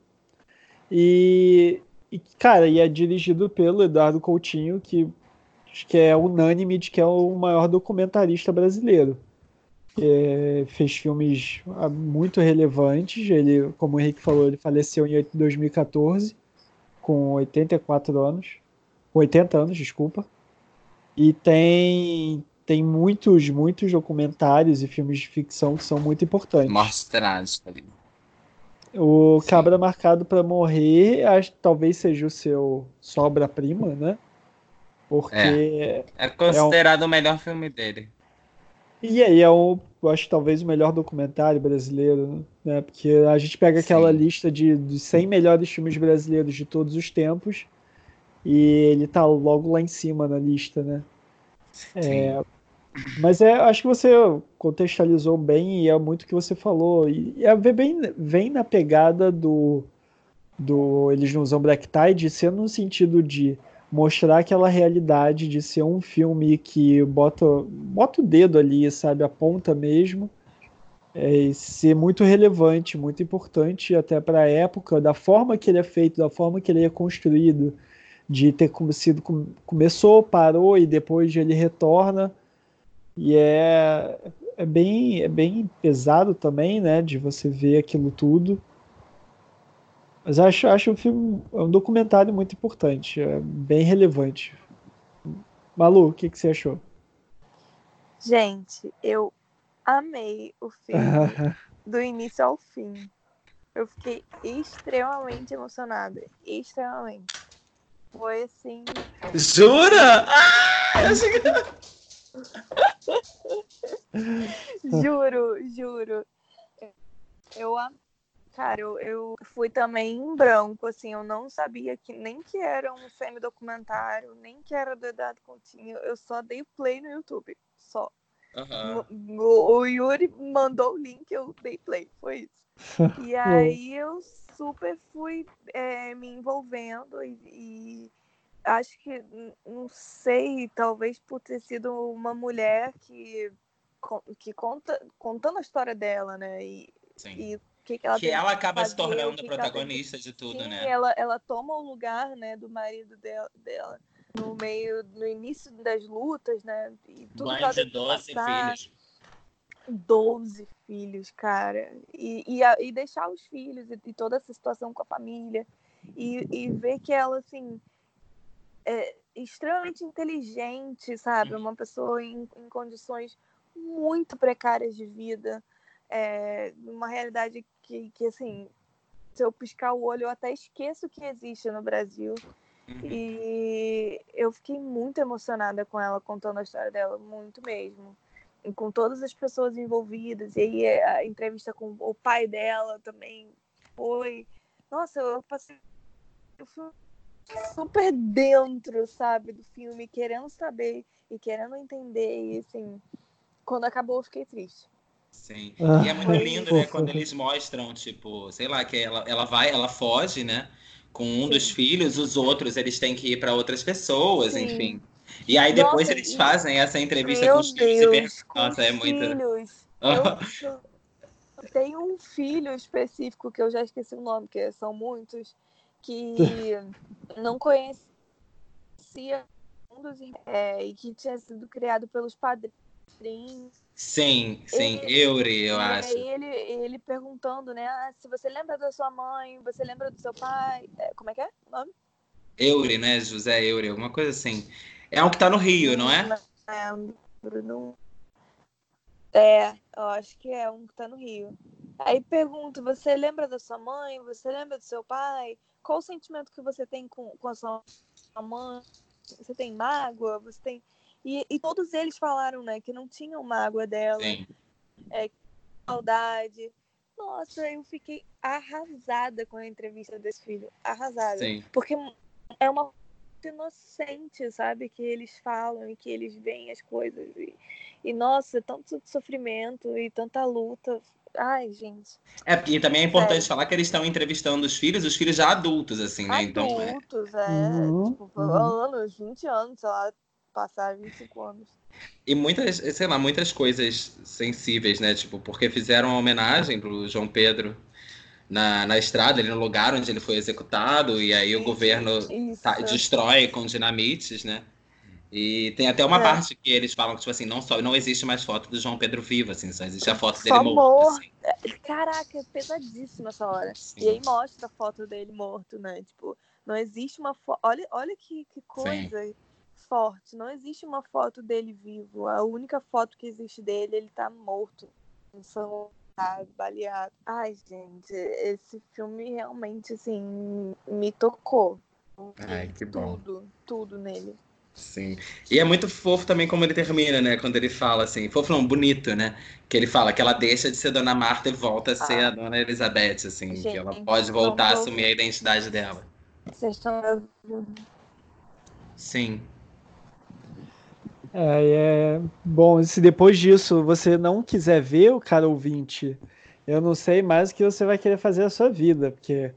E, e, cara, e é dirigido pelo Eduardo Coutinho, que acho que é unânime de que é o maior documentarista brasileiro. É, fez filmes ah, muito relevantes. Ele, como o Henrique falou, ele faleceu em 2014, com 84 anos. 80 anos, desculpa. E tem tem muitos, muitos documentários e filmes de ficção que são muito importantes. Mostrados ali. O Sim. Cabra Marcado para Morrer, acho que talvez seja o seu sobra-prima, né? Porque. É, é considerado é um... o melhor filme dele. E aí é o, eu acho talvez o melhor documentário brasileiro, né? Porque a gente pega aquela Sim. lista de, de 100 melhores filmes brasileiros de todos os tempos e ele tá logo lá em cima na lista, né? É, mas é, acho que você contextualizou bem e é muito o que você falou. E é bem, vem na pegada do, do Eles Não Usam Black Tide, sendo no sentido de mostrar aquela realidade de ser um filme que bota, bota o dedo ali, sabe, aponta mesmo, é, ser muito relevante, muito importante até para a época, da forma que ele é feito, da forma que ele é construído, de ter sido começou, parou e depois ele retorna e é, é bem é bem pesado também, né, de você ver aquilo tudo. Mas acho acho um filme é um documentário muito importante, é bem relevante. Malu, o que, que você achou? Gente, eu amei o filme do início ao fim. Eu fiquei extremamente emocionada, extremamente. Foi assim. Jura? Ah, eu achei que... juro, juro. Eu, cara, eu, eu fui também em branco, assim, eu não sabia que nem que era um semi-documentário, nem que era do Eduardo Continho, eu só dei play no YouTube, só. Uhum. O, o Yuri mandou o link, eu dei play, foi isso. E aí eu super fui é, me envolvendo e, e, acho que, não sei, talvez por ter sido uma mulher que, que conta, contando a história dela, né? E, e que, que ela, que ela acaba fazer, se tornando a protagonista de tudo, Sim, né? Ela, ela toma o lugar né, do marido dela, dela no meio, no início das lutas, né? E tudo Mãe de 12 passar. filhos. 12 filhos, cara. E, e, e deixar os filhos e, e, toda essa situação com a família. E, e ver que ela, assim, é extremamente inteligente, sabe? Uma pessoa em, em condições muito precárias de vida. É, uma realidade que, que, assim, se eu piscar o olho, eu até esqueço que existe no Brasil. Uhum. E eu fiquei muito emocionada com ela contando a história dela, muito mesmo com todas as pessoas envolvidas. E aí a entrevista com o pai dela também foi. Nossa, eu passei. Eu fui super dentro, sabe, do filme, querendo saber e querendo entender. E assim, quando acabou, eu fiquei triste. Sim. Ah, e é muito lindo, né, quando eles mostram, tipo, sei lá, que ela, ela vai, ela foge, né? Com um Sim. dos filhos, os outros eles têm que ir para outras pessoas, Sim. enfim. E aí depois Nossa, eles e... fazem essa entrevista com os filhos Deus, e Nossa, é muito. Filhos. eu tenho um filho específico que eu já esqueci o nome, que são muitos, que não conhecia um dos é, e que tinha sido criado pelos padrinhos. Sim, sim, ele, Eury, eu acho. E aí ele, ele perguntando, né? Ah, se você lembra da sua mãe, você lembra do seu pai. É, como é que é o nome? Eury, né? José Eury, alguma coisa assim. É um que tá no Rio, não é? Não lembro, É, eu acho que é um que tá no Rio. Aí pergunto, você lembra da sua mãe? Você lembra do seu pai? Qual o sentimento que você tem com, com a sua mãe? Você tem mágoa? Você tem... E, e todos eles falaram, né, que não tinham mágoa dela. É, saudade. Nossa, eu fiquei arrasada com a entrevista desse filho. Arrasada. Sim. Porque é uma inocente, sabe? Que eles falam e que eles veem as coisas. E, e nossa, tanto sofrimento e tanta luta. Ai, gente. É, e também é importante é. falar que eles estão entrevistando os filhos, os filhos já adultos, assim, né? Então, adultos, então, é. é uhum, tipo, uhum. anos, 20 anos, sei lá, passaram 25 anos. E muitas, sei lá, muitas coisas sensíveis, né? Tipo, porque fizeram uma homenagem pro João Pedro na, na estrada, ali no lugar onde ele foi executado, e aí o governo tá, destrói com dinamites, né? E tem até uma é. parte que eles falam que, tipo assim, não, só, não existe mais foto do João Pedro vivo, assim, só existe a foto dele morto. Assim. É, caraca, é pesadíssimo essa hora. Sim. E aí mostra a foto dele morto, né? Tipo, não existe uma foto. Olha, olha que, que coisa Sim. forte. Não existe uma foto dele vivo. A única foto que existe dele, ele tá morto. São baleado. Ai, gente, esse filme realmente, assim, me tocou. Ai, que bom. Tudo, tudo nele. Sim. E é muito fofo também como ele termina, né? Quando ele fala assim, fofo não, bonito, né? Que ele fala que ela deixa de ser Dona Marta e volta a ser ah. a Dona Elizabeth, assim, Gente, que ela pode voltar a assumir a identidade dela. Vocês estão Sim. É, é, bom, se depois disso você não quiser ver o cara ouvinte, eu não sei mais o que você vai querer fazer a sua vida, porque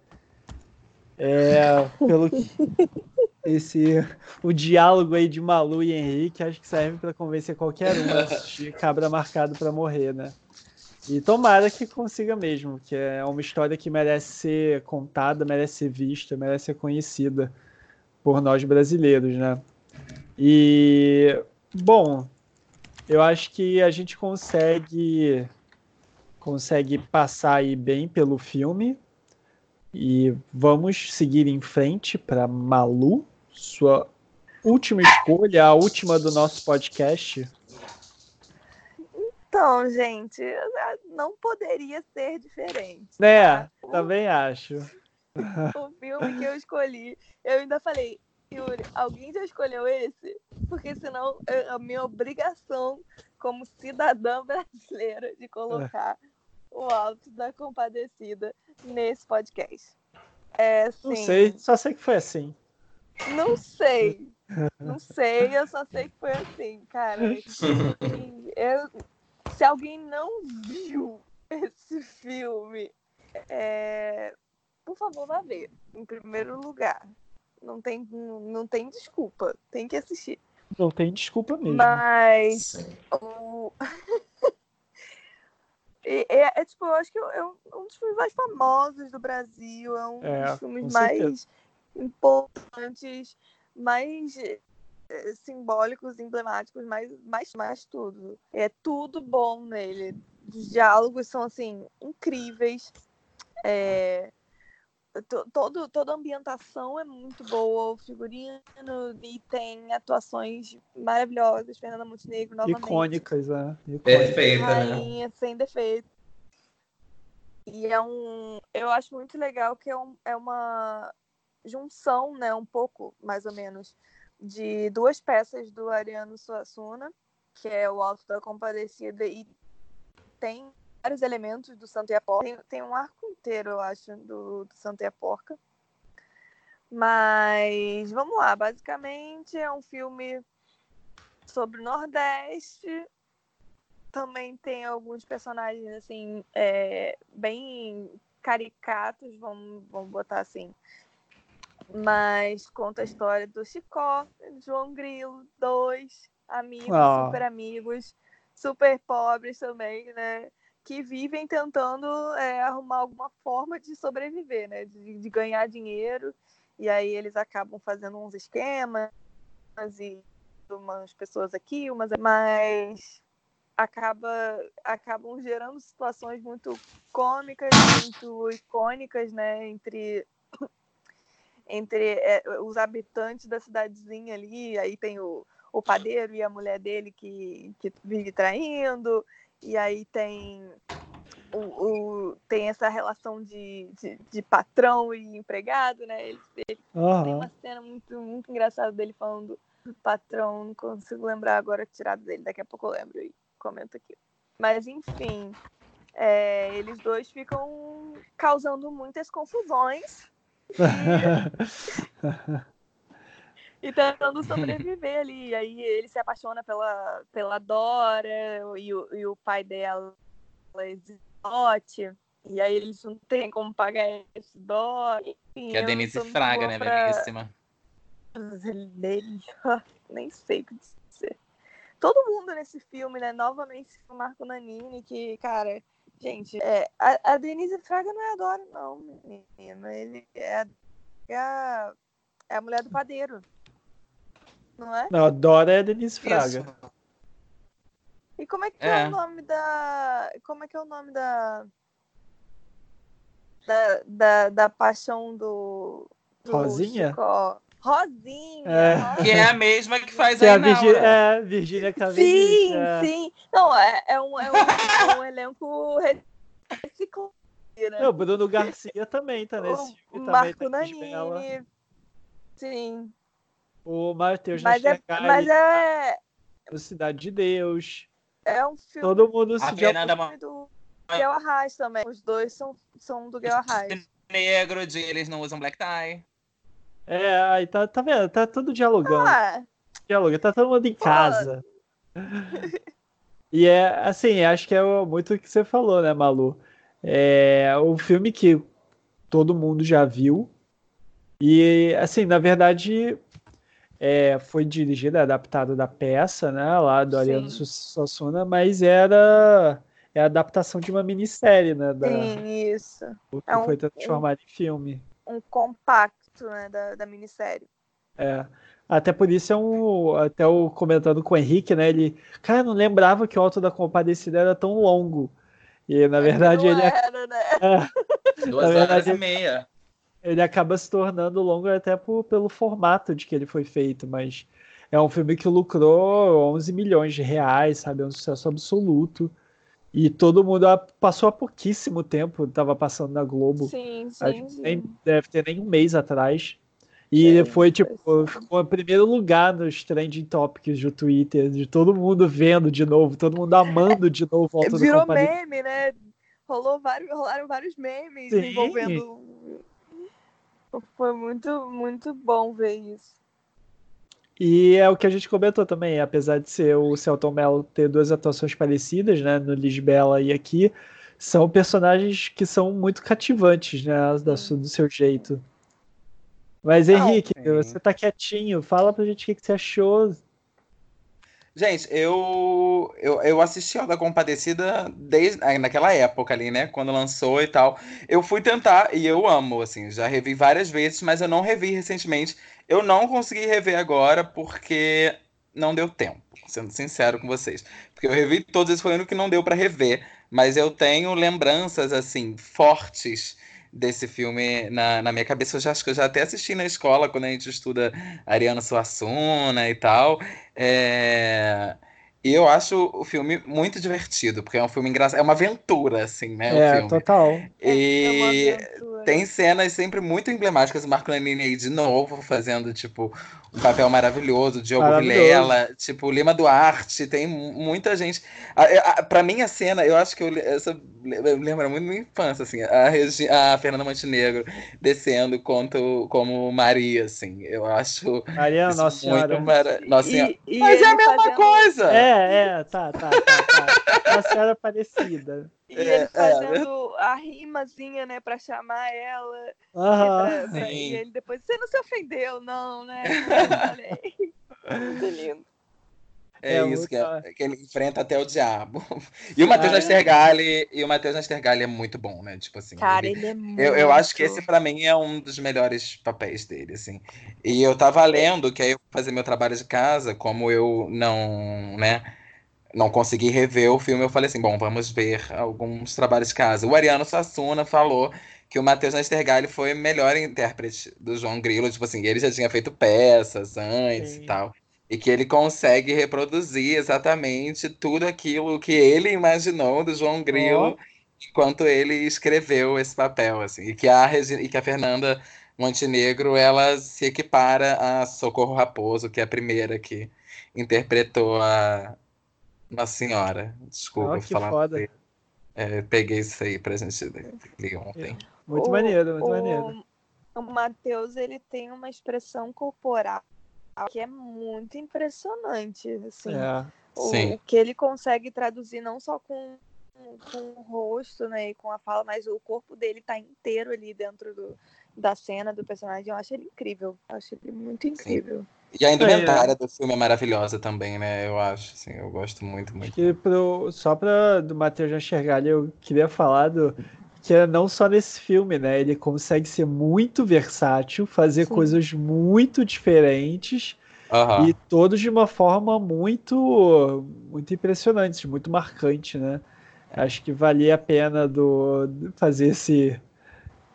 é, pelo que esse o diálogo aí de Malu e Henrique acho que serve para convencer qualquer um a assistir Cabra Marcado para Morrer, né? E tomara que consiga mesmo, que é uma história que merece ser contada, merece ser vista, merece ser conhecida por nós brasileiros, né? E Bom, eu acho que a gente consegue consegue passar aí bem pelo filme e vamos seguir em frente para Malu, sua última escolha, a última do nosso podcast. Então, gente, não poderia ser diferente. É, tá? também acho. O filme que eu escolhi, eu ainda falei, Yuri, alguém já escolheu esse? Porque senão é a minha obrigação como cidadã brasileira de colocar é. o Alto da Compadecida nesse podcast. É, assim, não sei, só sei que foi assim. Não sei. Não sei, eu só sei que foi assim, cara. Eu, se alguém não viu esse filme, é, por favor, vá ver, em primeiro lugar. Não tem, não tem desculpa. Tem que assistir. Não tem desculpa mesmo. Mas. O... é, é, tipo, eu acho que é um, um, dos filmes mais famosos do Brasil. É um é, dos filmes mais certeza. Importantes, mais é, simbólicos, emblemáticos, mais, mais, mais tudo. É tudo bom nele. Os diálogos são, assim, incríveis. É, todo, toda a ambientação é muito boa, o figurino e tem atuações maravilhosas, Fernanda Montenegro novamente. Icônicas, é. Perfeita, né? Rainha, né? sem defeito. E é um. Eu acho muito legal que é, um, é uma junção, né? Um pouco, mais ou menos, de duas peças do Ariano Suassuna, que é o Alto da Compadecida, e tem vários elementos do Santo e a Porca. Tem, tem um arco inteiro, eu acho, do, do Santo e a Porca. Mas vamos lá, basicamente é um filme sobre o Nordeste. Também tem alguns personagens assim, é, bem caricatos, vamos, vamos botar assim. Mas conta a história do Chicó, João Grilo, dois amigos, oh. super amigos, super pobres também, né? que vivem tentando é, arrumar alguma forma de sobreviver, né? De, de, ganhar dinheiro. E aí eles acabam fazendo uns esquemas e umas pessoas aqui, umas mas acaba acabam gerando situações muito cômicas, muito icônicas, né? Entre entre é, os habitantes da cidadezinha ali, aí tem o, o padeiro e a mulher dele que, que vive traindo, e aí tem o, o, tem essa relação de, de, de, patrão e empregado, né? Ele, ele uhum. tem uma cena muito, muito engraçada dele falando patrão, não consigo lembrar agora tirado dele, daqui a pouco eu lembro e comento aqui. Mas enfim, é, eles dois ficam causando muitas confusões. e tentando sobreviver ali. E aí ele se apaixona pela, pela Dora e o, e o pai dela é Zizote. E aí eles não têm como pagar esse dó. Enfim, que a Denise Fraga, né? Pra... Belíssima. Nem sei o que dizer. Todo mundo nesse filme, né? Novamente o Marco Nanini, que, cara, gente, é, a, a Denise Fraga não é a Dora, não, menina. Ele é a, é a, é a mulher do padeiro não é? Não, a Dora é a Denise Fraga. Isso. E como é que é. é. o nome da. Como é que é o nome da. Da, da, da paixão do. do Rosinha? Chico? Rosinha, é. Que é a mesma que faz que é a Virgi É, Virgínia Sim, é. sim. Não, é, é, um, é, um, é um elenco reciclado. Né? O Bruno Garcia também tá nesse filme. O Marco tá Nanini. Sim. O Matheus mas é, mas é do Cidade de Deus. É um filme. Todo mundo se a Fernanda do Guel Arraes também. Os dois são, são do Guel Arraes. Negro de eles não usam black tie. É, aí tá, tá vendo? Tá tudo dialogando. Ah. Dialoga, tá todo mundo em casa. e é assim, acho que é muito o que você falou, né, Malu? É um filme que todo mundo já viu. E assim, na verdade, é, foi dirigido, adaptado da peça, né, lá do Ariano Suassuna, mas era é a adaptação de uma minissérie, né, da, Sim, isso. O que é um, foi transformado um, em filme. Um compacto, né, da, da minissérie. É. Até por isso é um. Até o comentando com o Henrique, né? Ele. Cara, não lembrava que o Alto da Compadecida era tão longo. E na verdade não ele. Era, né? É, Duas horas e meia ele acaba se tornando longo até por, pelo formato de que ele foi feito, mas é um filme que lucrou 11 milhões de reais, sabe? É um sucesso absoluto. E todo mundo passou há pouquíssimo tempo, estava passando na Globo. Sim, sim. Nem, deve ter nem um mês atrás. E sim, foi, tipo, ficou em primeiro lugar nos trending topics do Twitter, de todo mundo vendo de novo, todo mundo amando de novo. Volta Virou meme, né? Rolou vários, rolaram vários memes sim. envolvendo foi muito, muito bom ver isso. E é o que a gente comentou também, apesar de ser o Celton Mello ter duas atuações parecidas, né, no Lisbela e aqui, são personagens que são muito cativantes, né, do seu jeito. Mas Henrique, Não, você tá quietinho, fala pra gente o que, que você achou Gente, eu, eu, eu assisti a da Compadecida desde naquela época ali, né? Quando lançou e tal. Eu fui tentar, e eu amo, assim, já revi várias vezes, mas eu não revi recentemente. Eu não consegui rever agora porque não deu tempo, sendo sincero com vocês. Porque eu revi todos, esse foi que não deu para rever. Mas eu tenho lembranças, assim, fortes desse filme na, na minha cabeça. Eu já acho que eu já até assisti na escola quando a gente estuda Ariana Suassuna e tal. É... E eu acho o filme muito divertido, porque é um filme engraçado. É uma aventura, assim, né? É, filme. total. E é tem cenas sempre muito emblemáticas. O Marco Nanini aí de novo, fazendo, tipo, um papel maravilhoso. Diogo maravilhoso. Vilela, tipo, Lima Duarte. Tem muita gente. Para mim, a cena, eu acho que eu, essa lembra muito da minha infância, assim. A, Regi, a Fernanda Montenegro descendo como Maria, assim. Eu acho. Maria, Nossa Senhora. Mara... Nossa Senhora. E, e Mas é a mesma fazendo... coisa! É, é, tá, tá, tá. tá. Nossa Senhora parecida. E é, ele é, fazendo é. a rimazinha, né, pra chamar ela. Uhum. Pra, e ele depois, você não se ofendeu, não, né? Muito lindo. É, é isso, que, é, que, ele enfrenta até o diabo. E o Matheus Nastergalli, e o Matheus Nastergalli é muito bom, né? Tipo assim. Cara, ele, ele é muito. Eu, eu acho que esse, para mim, é um dos melhores papéis dele, assim. E eu tava lendo que aí eu fazer meu trabalho de casa, como eu não, né? Não consegui rever o filme, eu falei assim, bom, vamos ver alguns trabalhos de casa. O Ariano Sassuna falou que o Matheus Nastergalli foi o melhor intérprete do João Grilo, tipo assim, ele já tinha feito peças antes Sim. e tal. E que ele consegue reproduzir exatamente tudo aquilo que ele imaginou do João Grilo oh. enquanto ele escreveu esse papel, assim. E que a, Regina, e que a Fernanda Montenegro, ela se equipara a Socorro Raposo, que é a primeira que interpretou a, uma senhora. Desculpa oh, falar. Foda. É, peguei isso aí pra gente ler ontem. Muito o, maneiro, muito o, maneiro. O Matheus, ele tem uma expressão corporal que é muito impressionante, assim. É. O, Sim. o que ele consegue traduzir não só com, com o rosto, né, e com a fala, mas o corpo dele tá inteiro ali dentro do, da cena do personagem. Eu acho ele incrível. Eu acho ele muito incrível. Sim. E a indumentária é. do filme é maravilhosa também, né? Eu acho, assim, eu gosto muito, muito. E pro, só para do Matheus enxergar, eu queria falar do, que é não só nesse filme, né? Ele consegue ser muito versátil, fazer Sim. coisas muito diferentes uhum. e todos de uma forma muito, muito impressionante, muito marcante, né? Acho que valia a pena do, fazer esse,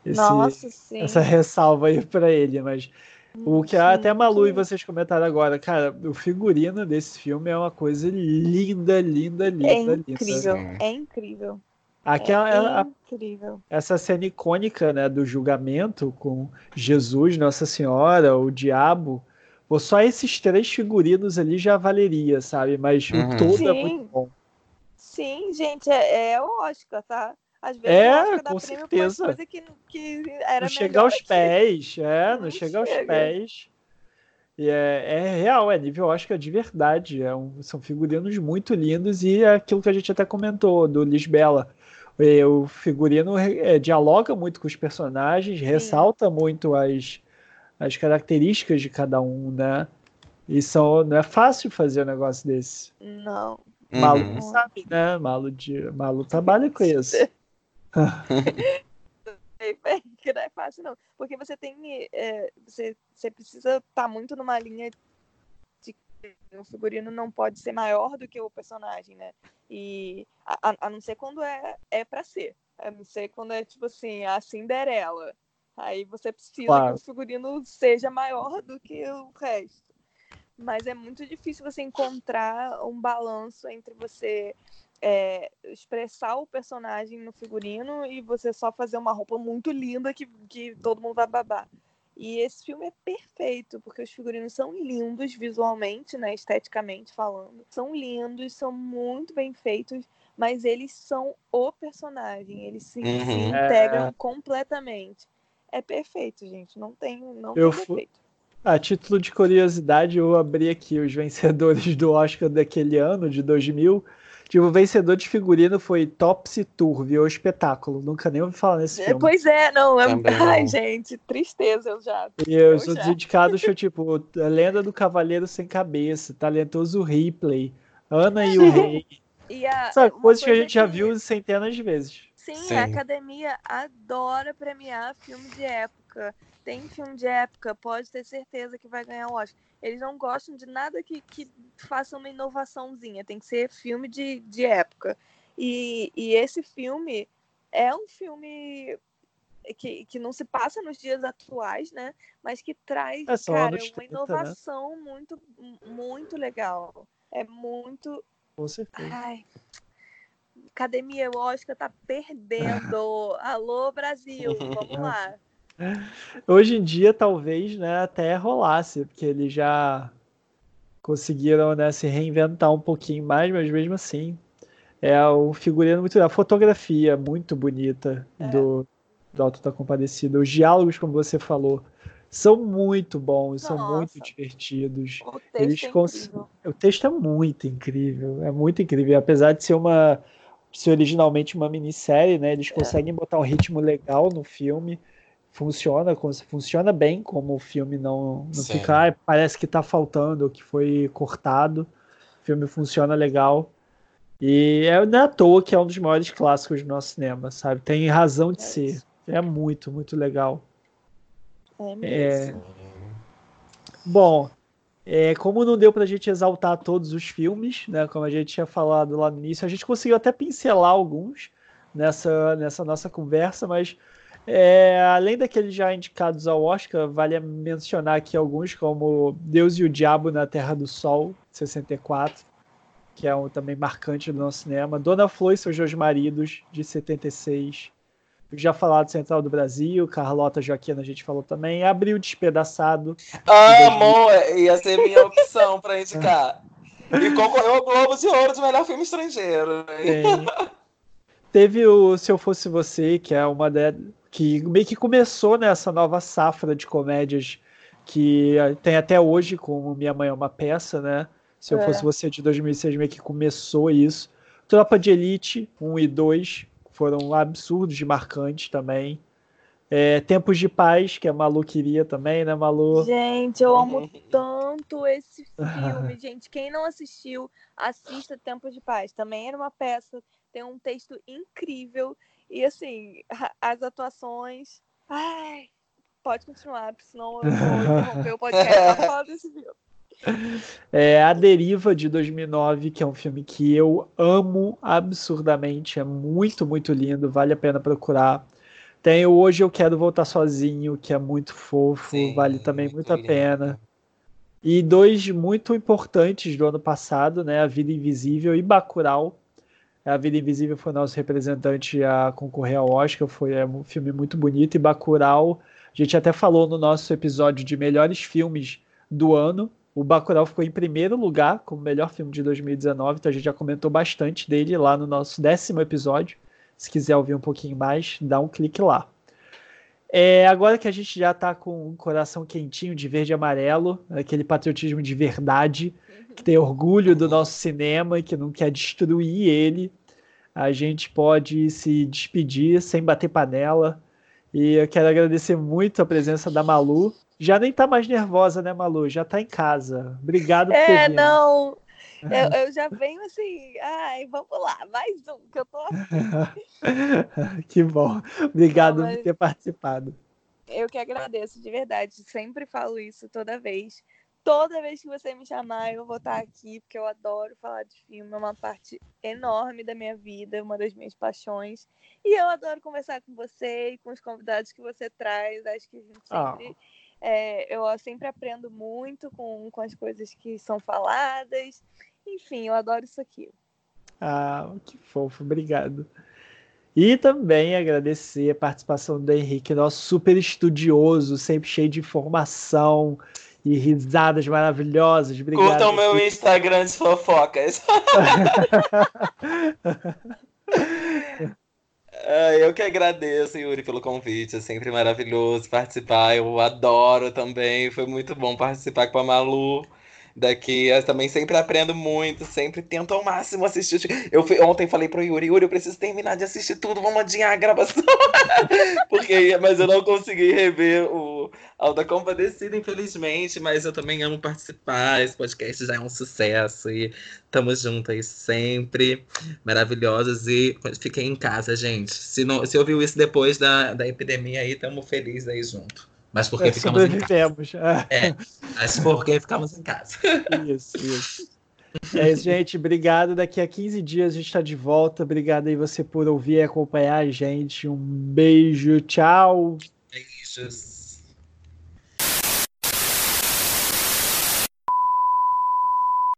esse Nossa, essa ressalva aí para ele, mas o que até a Malu e vocês comentaram agora, cara, o figurino desse filme é uma coisa linda, linda, linda, é incrível, linda. É incrível. Aquela, é incrível. essa cena icônica, né, do julgamento com Jesus, Nossa Senhora, o diabo. Pô, só esses três figurinos ali já valeria, sabe? Mas uhum. o todo Sim. é muito bom. Sim, gente, é, é o Oscar, tá? Às vezes é, com certeza. coisa que, que era não chega aos pés, é, não, não chega, chega, aos pés. E é, é, real, é nível Oscar de verdade. É um, são figurinos muito lindos e é aquilo que a gente até comentou do Lisbela. O figurino é, dialoga muito com os personagens, Sim. ressalta muito as, as características de cada um, né? E são, não é fácil fazer um negócio desse. Não. Malu uhum. sabe, né? Malu, de, Malu trabalha com isso. Que não é fácil, não. Porque você tem. É, você, você precisa estar tá muito numa linha de que o figurino não pode ser maior do que o personagem, né? E a, a não ser quando é, é para ser. A não ser quando é tipo assim, a Cinderela. Aí você precisa claro. que o figurino seja maior do que o resto. Mas é muito difícil você encontrar um balanço entre você é, expressar o personagem no figurino e você só fazer uma roupa muito linda que, que todo mundo vai babar. E esse filme é perfeito, porque os figurinos são lindos visualmente, né, esteticamente falando. São lindos, são muito bem feitos, mas eles são o personagem, eles se, uhum. se integram é... completamente. É perfeito, gente, não tem, não Eu tem defeito. A título de curiosidade, eu abri aqui os vencedores do Oscar daquele ano, de 2000, Tipo, o vencedor de figurino foi Topsy Turvy, o espetáculo. Nunca nem ouvi falar nesse é, filme. Pois é, não. É... Ai, gente, tristeza eu já. E eu os outros indicados foi, tipo, A Lenda do Cavaleiro Sem Cabeça, Talentoso Ripley, Ana e o Rei. E a, Sabe, coisas que a gente que... já viu centenas de vezes. Sim, Sim, a academia adora premiar filme de época. Tem filme de época, pode ter certeza que vai ganhar o Oscar. Eles não gostam de nada que, que faça uma inovaçãozinha, tem que ser filme de, de época. E, e esse filme é um filme que, que não se passa nos dias atuais, né? Mas que traz, é cara, 30, uma né? inovação né? muito, muito legal. É muito. Com certeza. Ai. Academia, o Oscar tá perdendo. Alô, Brasil, vamos lá. Hoje em dia, talvez, né, até rolasse, porque eles já conseguiram né, se reinventar um pouquinho mais, mas mesmo assim, é o figurino muito. A fotografia muito bonita é. do, do Alto da Compadecida. Os diálogos, como você falou, são muito bons, Nossa. são muito divertidos. O texto, Eles é cons... o texto é muito incrível, é muito incrível. Apesar de ser uma ser originalmente uma minissérie, né? Eles é. conseguem botar um ritmo legal no filme funciona, funciona bem, como o filme não, não fica, ah, parece que está faltando, que foi cortado. O filme funciona legal. E é, não é à toa que é um dos maiores clássicos do nosso cinema, sabe? Tem razão de é ser. É muito, muito legal. É mesmo. É... Bom, é, como não deu pra gente exaltar todos os filmes, né? Como a gente tinha falado lá no início, a gente conseguiu até pincelar alguns nessa, nessa nossa conversa, mas é, além daqueles já indicados ao Oscar, vale mencionar aqui alguns, como Deus e o Diabo na Terra do Sol, 64, que é um também marcante do nosso cinema. Dona Flor e seus dois maridos, de 76. Já falado Central do Brasil, Carlota Joaquina a gente falou também. Abril Despedaçado. Ah, amor, ia ser minha opção para indicar. E concorreu ao Globo de Ouro de melhor filme estrangeiro. Teve o Se Eu Fosse Você, que é uma de, que meio que começou nessa nova safra de comédias que tem até hoje, como Minha Mãe é uma Peça, né? Se eu é. fosse você de 2006, meio que começou isso. Tropa de Elite 1 e 2 foram absurdos de marcantes também. É, Tempos de Paz, que a Malu queria também, né, Malu? Gente, eu amo tanto esse filme, gente. Quem não assistiu, assista Tempos de Paz. Também era uma peça, tem um texto incrível e assim, as atuações. Ai, pode continuar, porque senão eu vou interromper o podcast pra falar desse filme. É A Deriva de 2009, que é um filme que eu amo absurdamente, é muito, muito lindo, vale a pena procurar. Tem o Hoje Eu Quero Voltar Sozinho, que é muito fofo, Sim, vale também muito, muito a pena. E dois muito importantes do ano passado, né? A Vida Invisível e Bacurau, a Vida Invisível foi nosso representante a concorrer ao Oscar, foi é um filme muito bonito. E Bacurau, a gente até falou no nosso episódio de melhores filmes do ano. O Bacurau ficou em primeiro lugar como melhor filme de 2019, então a gente já comentou bastante dele lá no nosso décimo episódio Se quiser ouvir um pouquinho mais, dá um clique lá. É, agora que a gente já está com um coração quentinho de verde e amarelo, aquele patriotismo de verdade, que tem orgulho do nosso cinema e que não quer destruir ele, a gente pode se despedir sem bater panela. E eu quero agradecer muito a presença da Malu. Já nem tá mais nervosa, né, Malu? Já tá em casa. Obrigado por é, É, não. Eu, eu, já venho assim, ai, vamos lá, mais um, que eu tô Que bom. Obrigado não, por ter participado. Eu que agradeço, de verdade. Sempre falo isso toda vez. Toda vez que você me chamar, eu vou estar aqui, porque eu adoro falar de filme, é uma parte enorme da minha vida, uma das minhas paixões. E eu adoro conversar com você e com os convidados que você traz. Acho que a gente sempre. Oh. É, eu sempre aprendo muito com, com as coisas que são faladas. Enfim, eu adoro isso aqui. Ah, que fofo, obrigado. E também agradecer a participação do Henrique, nosso super estudioso, sempre cheio de informação e risadas maravilhosas. Obrigado. Curtam meu Instagram de fofocas. eu que agradeço, Yuri, pelo convite. É sempre maravilhoso participar. Eu adoro também. Foi muito bom participar com a Malu daqui. Eu também sempre aprendo muito, sempre tento ao máximo assistir. Eu ontem falei pro Yuri, Yuri, eu preciso terminar de assistir tudo, vamos adiar a gravação. Porque, mas eu não consegui rever o Alda Compadecida, infelizmente, mas eu também amo participar. Esse podcast já é um sucesso e tamo junto aí sempre. Maravilhosos e fiquem em casa, gente. Se, não, se ouviu isso depois da, da epidemia aí, tamo felizes aí junto. Mas porque é, ficamos em casa. É, mas porque ficamos em casa. Isso, isso. É isso, gente. Obrigado. Daqui a 15 dias a gente está de volta. Obrigado aí você por ouvir e acompanhar a gente. Um beijo. Tchau. Beijos.